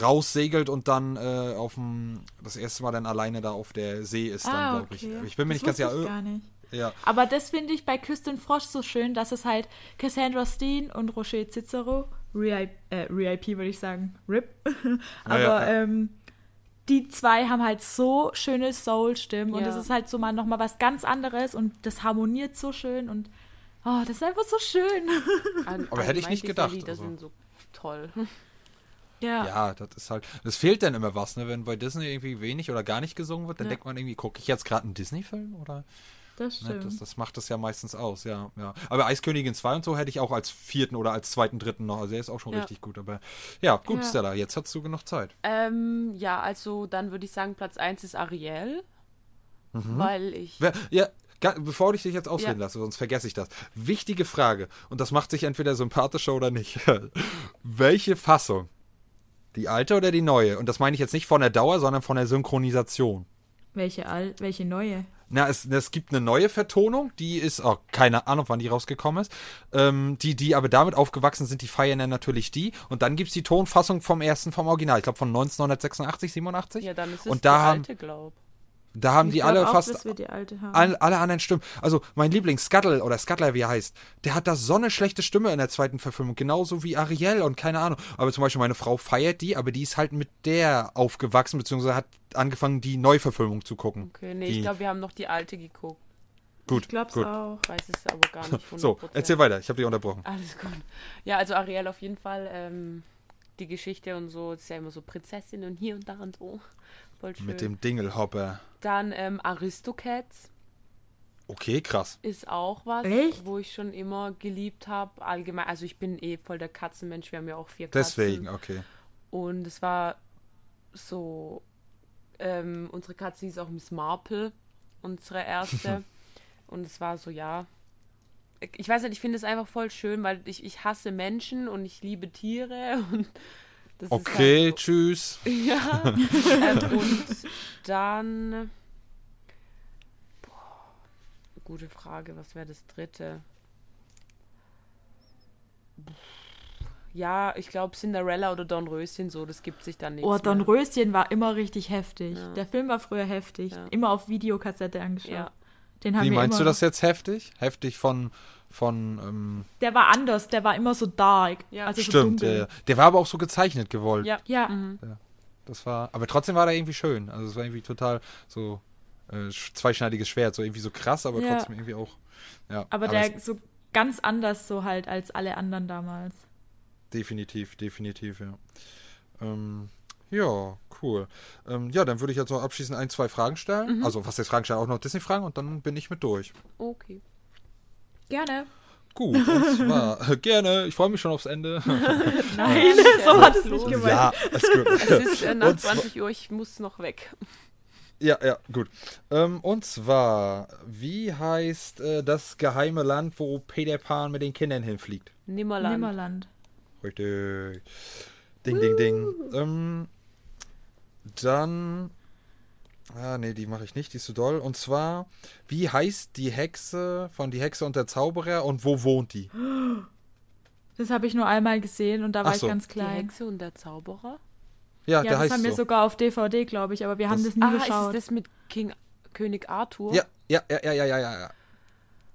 raussegelt und dann äh, auf dem das erste Mal dann alleine da auf der See ist, dann ah, glaube ich. okay. Ich bin mir Das nicht ganz wusste ja, ich gar nicht. ja. Aber das finde ich bei Küss den Frosch so schön, dass es halt Cassandra Steen und Rocher Cicero, RIP, äh, würde ich sagen, RIP, aber ja, ja. Ähm, die zwei haben halt so schöne Soul-Stimmen und Ja. das ist halt so mal nochmal was ganz anderes und das harmoniert so schön und oh, das ist einfach so schön. An- Aber hätte ich nicht gedacht, Lieder also. sind so toll. Ja. Ja, das ist halt, das fehlt dann immer was, ne? Wenn bei Disney irgendwie wenig oder gar nicht gesungen wird, dann Ja. denkt man irgendwie, gucke ich jetzt gerade einen Disney-Film oder? Das Ne, stimmt. das, das macht das ja meistens aus, ja, ja. Aber Eiskönigin 2 und so hätte ich auch als vierten oder als zweiten, dritten noch. Also er ist auch schon Ja. richtig gut. Aber ja, gut, Ja. Stella, jetzt hast du genug Zeit. Ähm, ja, also dann würde ich sagen, Platz 1 ist Ariel. Weil ich. Wer, ja, bevor ich dich jetzt ausreden Ja. lasse, sonst vergesse ich das. Wichtige Frage, und das macht sich entweder sympathischer oder nicht. Welche Fassung? Die alte oder die neue? Und das meine ich jetzt nicht von der Dauer, sondern von der Synchronisation. Welche, Al welche neue? Na, es, es gibt eine neue Vertonung, die ist, oh, keine Ahnung, wann die rausgekommen ist. Ähm, die, die aber damit aufgewachsen sind, die feiern dann natürlich die. Und dann gibt es die Tonfassung vom ersten, vom Original. Ich glaube von 1986, 87. Ja, dann ist es Und da die alte, glaub. Da haben Ich die alle auch, fast die alle, alle anderen Stimmen. Also mein Liebling Scuttle oder Scuttler, wie er heißt, der hat da so eine schlechte Stimme in der zweiten Verfilmung, genauso wie Ariel und keine Ahnung. Aber zum Beispiel meine Frau feiert die, aber die ist halt mit der aufgewachsen, beziehungsweise hat angefangen, die Neuverfilmung zu gucken. Okay, nee, die, ich glaube, wir haben noch die alte geguckt. gut, ich glaub's gut. auch. Weiß es aber gar nicht. 100%. So, erzähl weiter, ich habe dich unterbrochen. Alles gut. Ja, also Ariel auf jeden Fall. Ähm, die Geschichte und so, ist ja immer so Prinzessin und hier und da und so. Voll schön. Mit dem Dingelhopper. Dann ähm, Aristocats Okay, krass. ist auch was, Echt? wo ich schon immer geliebt habe. Allgemein, also ich bin eh voll der Katzenmensch. Wir haben ja auch vier Katzen. Deswegen, okay. Und es war so, ähm, unsere Katze hieß auch Miss Marple, unsere erste. und es war so, ja. Ich weiß nicht, ich finde es einfach voll schön, weil ich, ich hasse Menschen und ich liebe Tiere und das Okay, ist tschüss. halt so, ja. ähm, und dann boah, gute Frage, was wäre das dritte? Ja, ich glaube Cinderella oder Dornröschen so, das gibt sich dann nicht. Oh, Dornröschen war immer richtig heftig. Ja. Der Film war früher heftig. Ja. Immer auf Videokassette angeschaut. Ja. Den haben Wie wir meinst immer du das jetzt heftig? Heftig von, von, ähm, Der war anders, der war immer so dark. Ja. also stimmt, so dunkel. der, der war aber auch so gezeichnet gewollt. Ja. Ja, Mhm. Das war, aber trotzdem war der irgendwie schön. Also es war irgendwie total so äh, sch- zweischneidiges Schwert, so irgendwie so krass, aber Ja. trotzdem irgendwie auch. Ja, aber der es- so ganz anders so halt als alle anderen damals. definitiv, definitiv, ja. Ähm, ja, cool. Ähm, ja, dann würde ich jetzt noch abschließend ein, zwei Fragen stellen. Mhm. Also, was jetzt Fragen stellen, auch noch Disney-Fragen und dann bin ich mit durch. Okay. Gerne. Gut, und zwar gerne. Ich freue mich schon aufs Ende. Nein, Ja, so hat es los. nicht gemeint. ja, ist gut. Es ist äh, nach Und zwar- 20 Uhr, ich muss noch weg. Ja, ja, gut. Ähm, und zwar, wie heißt äh, das geheime Land, wo Peter Pan mit den Kindern hinfliegt? Nimmerland. Nimmerland. Richtig. Ding, ding, ding. Ähm, dann. Ah, nee, die mache ich nicht, die ist zu doll. Und zwar, wie heißt die Hexe von Die Hexe und der Zauberer und wo wohnt die? Das habe ich nur einmal gesehen und da war Ach ich so. ganz Die klein. Hexe und der Zauberer. Ja, Ja, der das heißt haben wir so. sogar auf DVD, glaube ich, aber wir haben Das- das nie ah, ist geschaut. es das mit King, König Arthur? Ja, ja, ja, ja, ja, ja, ja.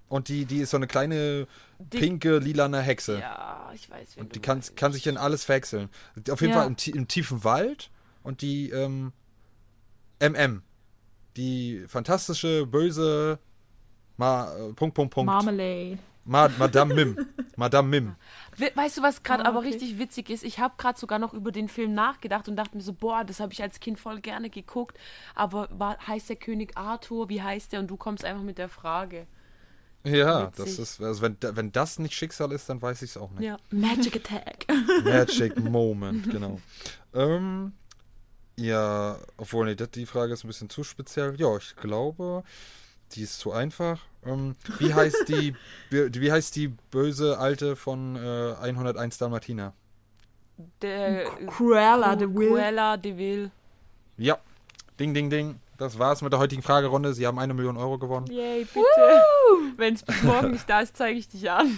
Und die, die ist so eine kleine Die- pinke, lilane Hexe. Ja, ich weiß, Und die du kann, kann sich in alles verwechseln. Auf jeden Ja. Fall im, im tiefen Wald und die ähm, MM. Die fantastische, böse Ma, äh, Punkt, Punkt, Punkt. Marmalade. Ma, Madame Mim. Madame Mim. We weißt du, was gerade Ah, aber okay. richtig witzig ist? Ich habe gerade sogar noch über den Film nachgedacht und dachte mir so, boah, das habe ich als Kind voll gerne geguckt. Aber war, heißt der König Arthur? Wie heißt der? Und du kommst einfach mit der Frage. Ja, Witzig. das ist, also wenn, wenn das nicht Schicksal ist, dann weiß ich es auch nicht. Ja. Magic Attack. Magic Moment, genau. Ähm, ja, obwohl, nee, das, die Frage ist ein bisschen zu speziell. Ja, ich glaube, die ist zu einfach. Ähm, wie heißt die, wie, heißt die böse Alte von äh, 101 Dalmatiner? Der Cruella de Vil. Cruella de Vil. Ja, ding, ding, ding. Das war's mit der heutigen Fragerunde. Sie haben eine Million Euro gewonnen. Yay, bitte. Wenn es bis morgen nicht da ist, zeige ich dich an.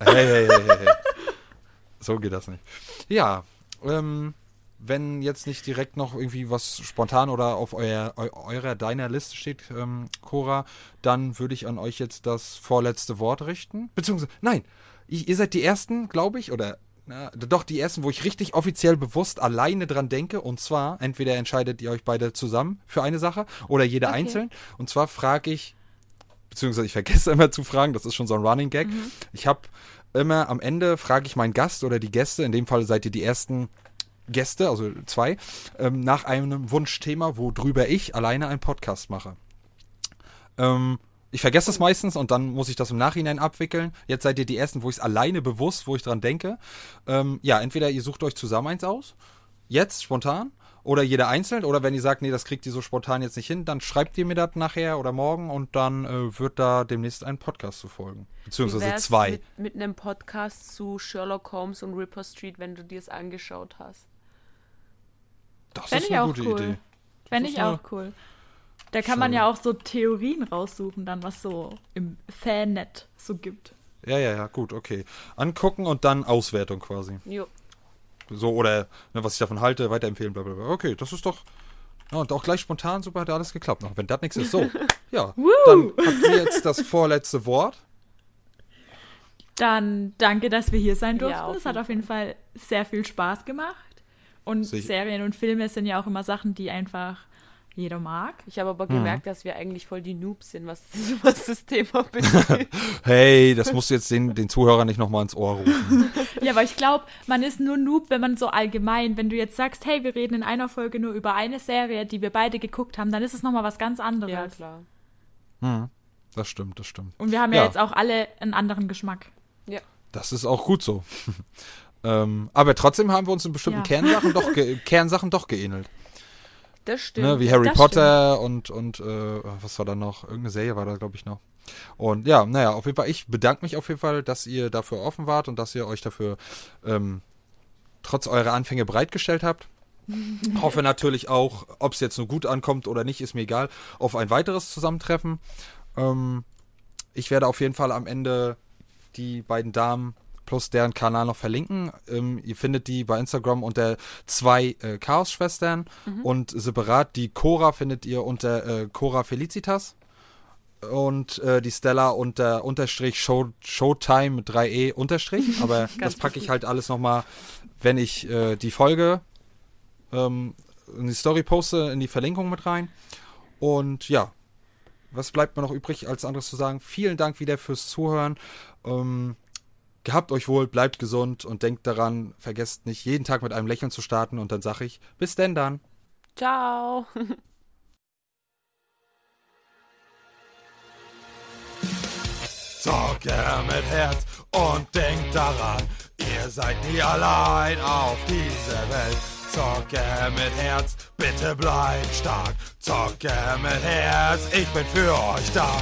Hey, hey, hey, hey, hey. So geht das nicht. Ja, ähm, wenn jetzt nicht direkt noch irgendwie was spontan oder auf euer, eu, eurer, deiner Liste steht, ähm, Cora, dann würde ich an euch jetzt das vorletzte Wort richten. Beziehungsweise, nein, ihr, ihr seid die Ersten, glaube ich, oder na, doch die Ersten, wo ich richtig offiziell bewusst alleine dran denke. Und zwar, entweder entscheidet ihr euch beide zusammen für eine Sache oder jeder Okay. einzeln. Und zwar frage ich, beziehungsweise ich vergesse immer zu fragen, das ist schon so ein Running Gag. Ich habe immer am Ende frage ich meinen Gast oder die Gäste, in dem Fall seid ihr die ersten Gäste, also zwei, ähm, nach einem Wunschthema, worüber ich alleine einen Podcast mache. Ähm, ich vergesse es meistens und dann muss ich das im Nachhinein abwickeln. Jetzt seid ihr die Ersten, wo ich es alleine bewusst, wo ich dran denke. Ähm, ja, entweder ihr sucht euch zusammen eins aus, jetzt spontan, oder jeder einzeln, oder wenn ihr sagt, nee, das kriegt ihr so spontan jetzt nicht hin, dann schreibt ihr mir das nachher oder morgen und dann äh, wird da demnächst ein Podcast zu folgen. Beziehungsweise zwei. Mit, mit einem Podcast zu Sherlock Holmes und Ripper Street, wenn du dir es angeschaut hast. Das Fände ist ich eine auch gute cool. Idee. Fände ich auch cool. Da kann man Schön. ja auch so Theorien raussuchen, dann was so im Fannet so gibt. Ja, ja, ja, gut, okay. Angucken und dann Auswertung quasi. Jo. So, oder ne, was ich davon halte, weiterempfehlen, bla bla bla. Okay, das ist doch. Ja, und auch gleich spontan, super, hat alles geklappt. Noch, wenn das nichts ist, so. Ja, dann habt ihr jetzt das vorletzte Wort. Dann danke, dass wir hier sein Ja, durften. es hat jeden auf jeden Fall sehr viel Spaß gemacht. Und Sicher. Serien und Filme sind ja auch immer Sachen, die einfach jeder mag. Ich habe Mhm. aber gemerkt, dass wir eigentlich voll die Noobs sind, was, was das Thema betrifft. Hey, das musst du jetzt den, den Zuhörern nicht nochmal ins Ohr rufen. Ja, aber ich glaube, man ist nur Noob, wenn man so allgemein, wenn du jetzt sagst, hey, wir reden in einer Folge nur über eine Serie, die wir beide geguckt haben, dann ist es nochmal was ganz anderes. ja, klar. Hm, das stimmt, das stimmt. Und wir haben ja, Ja. jetzt auch alle einen anderen Geschmack. Ja. Das ist auch gut so. ähm, aber trotzdem haben wir uns in bestimmten Ja. Kernsachen, doch Kernsachen doch geähnelt. Das stimmt. Ne, wie Harry das Potter und, und äh, was war da noch? Irgendeine Serie war da, glaube ich, noch. Und ja, naja, auf jeden Fall, ich bedanke mich auf jeden Fall, dass ihr dafür offen wart und dass ihr euch dafür ähm, trotz eurer Anfänge bereitgestellt habt. Hoffe natürlich auch, ob es jetzt nur gut ankommt oder nicht, ist mir egal, auf ein weiteres Zusammentreffen. Ähm, ich werde auf jeden Fall am Ende die beiden Damen plus deren Kanal noch verlinken. Ähm, ihr findet die bei Instagram unter zwei äh, Chaos-Schwestern und separat die Cora findet ihr unter äh, Cora Felicitas und äh, die Stella unter Unterstrich Show, Showtime mit 3e Unterstrich. Aber das packe ich halt alles nochmal, wenn ich äh, die Folge ähm, in die Story poste, in die Verlinkung mit rein. Und ja, was bleibt mir noch übrig, als anderes zu sagen? Vielen Dank wieder fürs Zuhören. Ähm, gehabt euch wohl, bleibt gesund und denkt daran, vergesst nicht, jeden Tag mit einem Lächeln zu starten. Und dann sage ich, bis denn dann. Ciao. Zocke mit Herz und denkt daran, ihr seid nie allein auf dieser Welt. Zocke mit Herz, bitte bleibt stark. Zocke mit Herz, ich bin für euch da.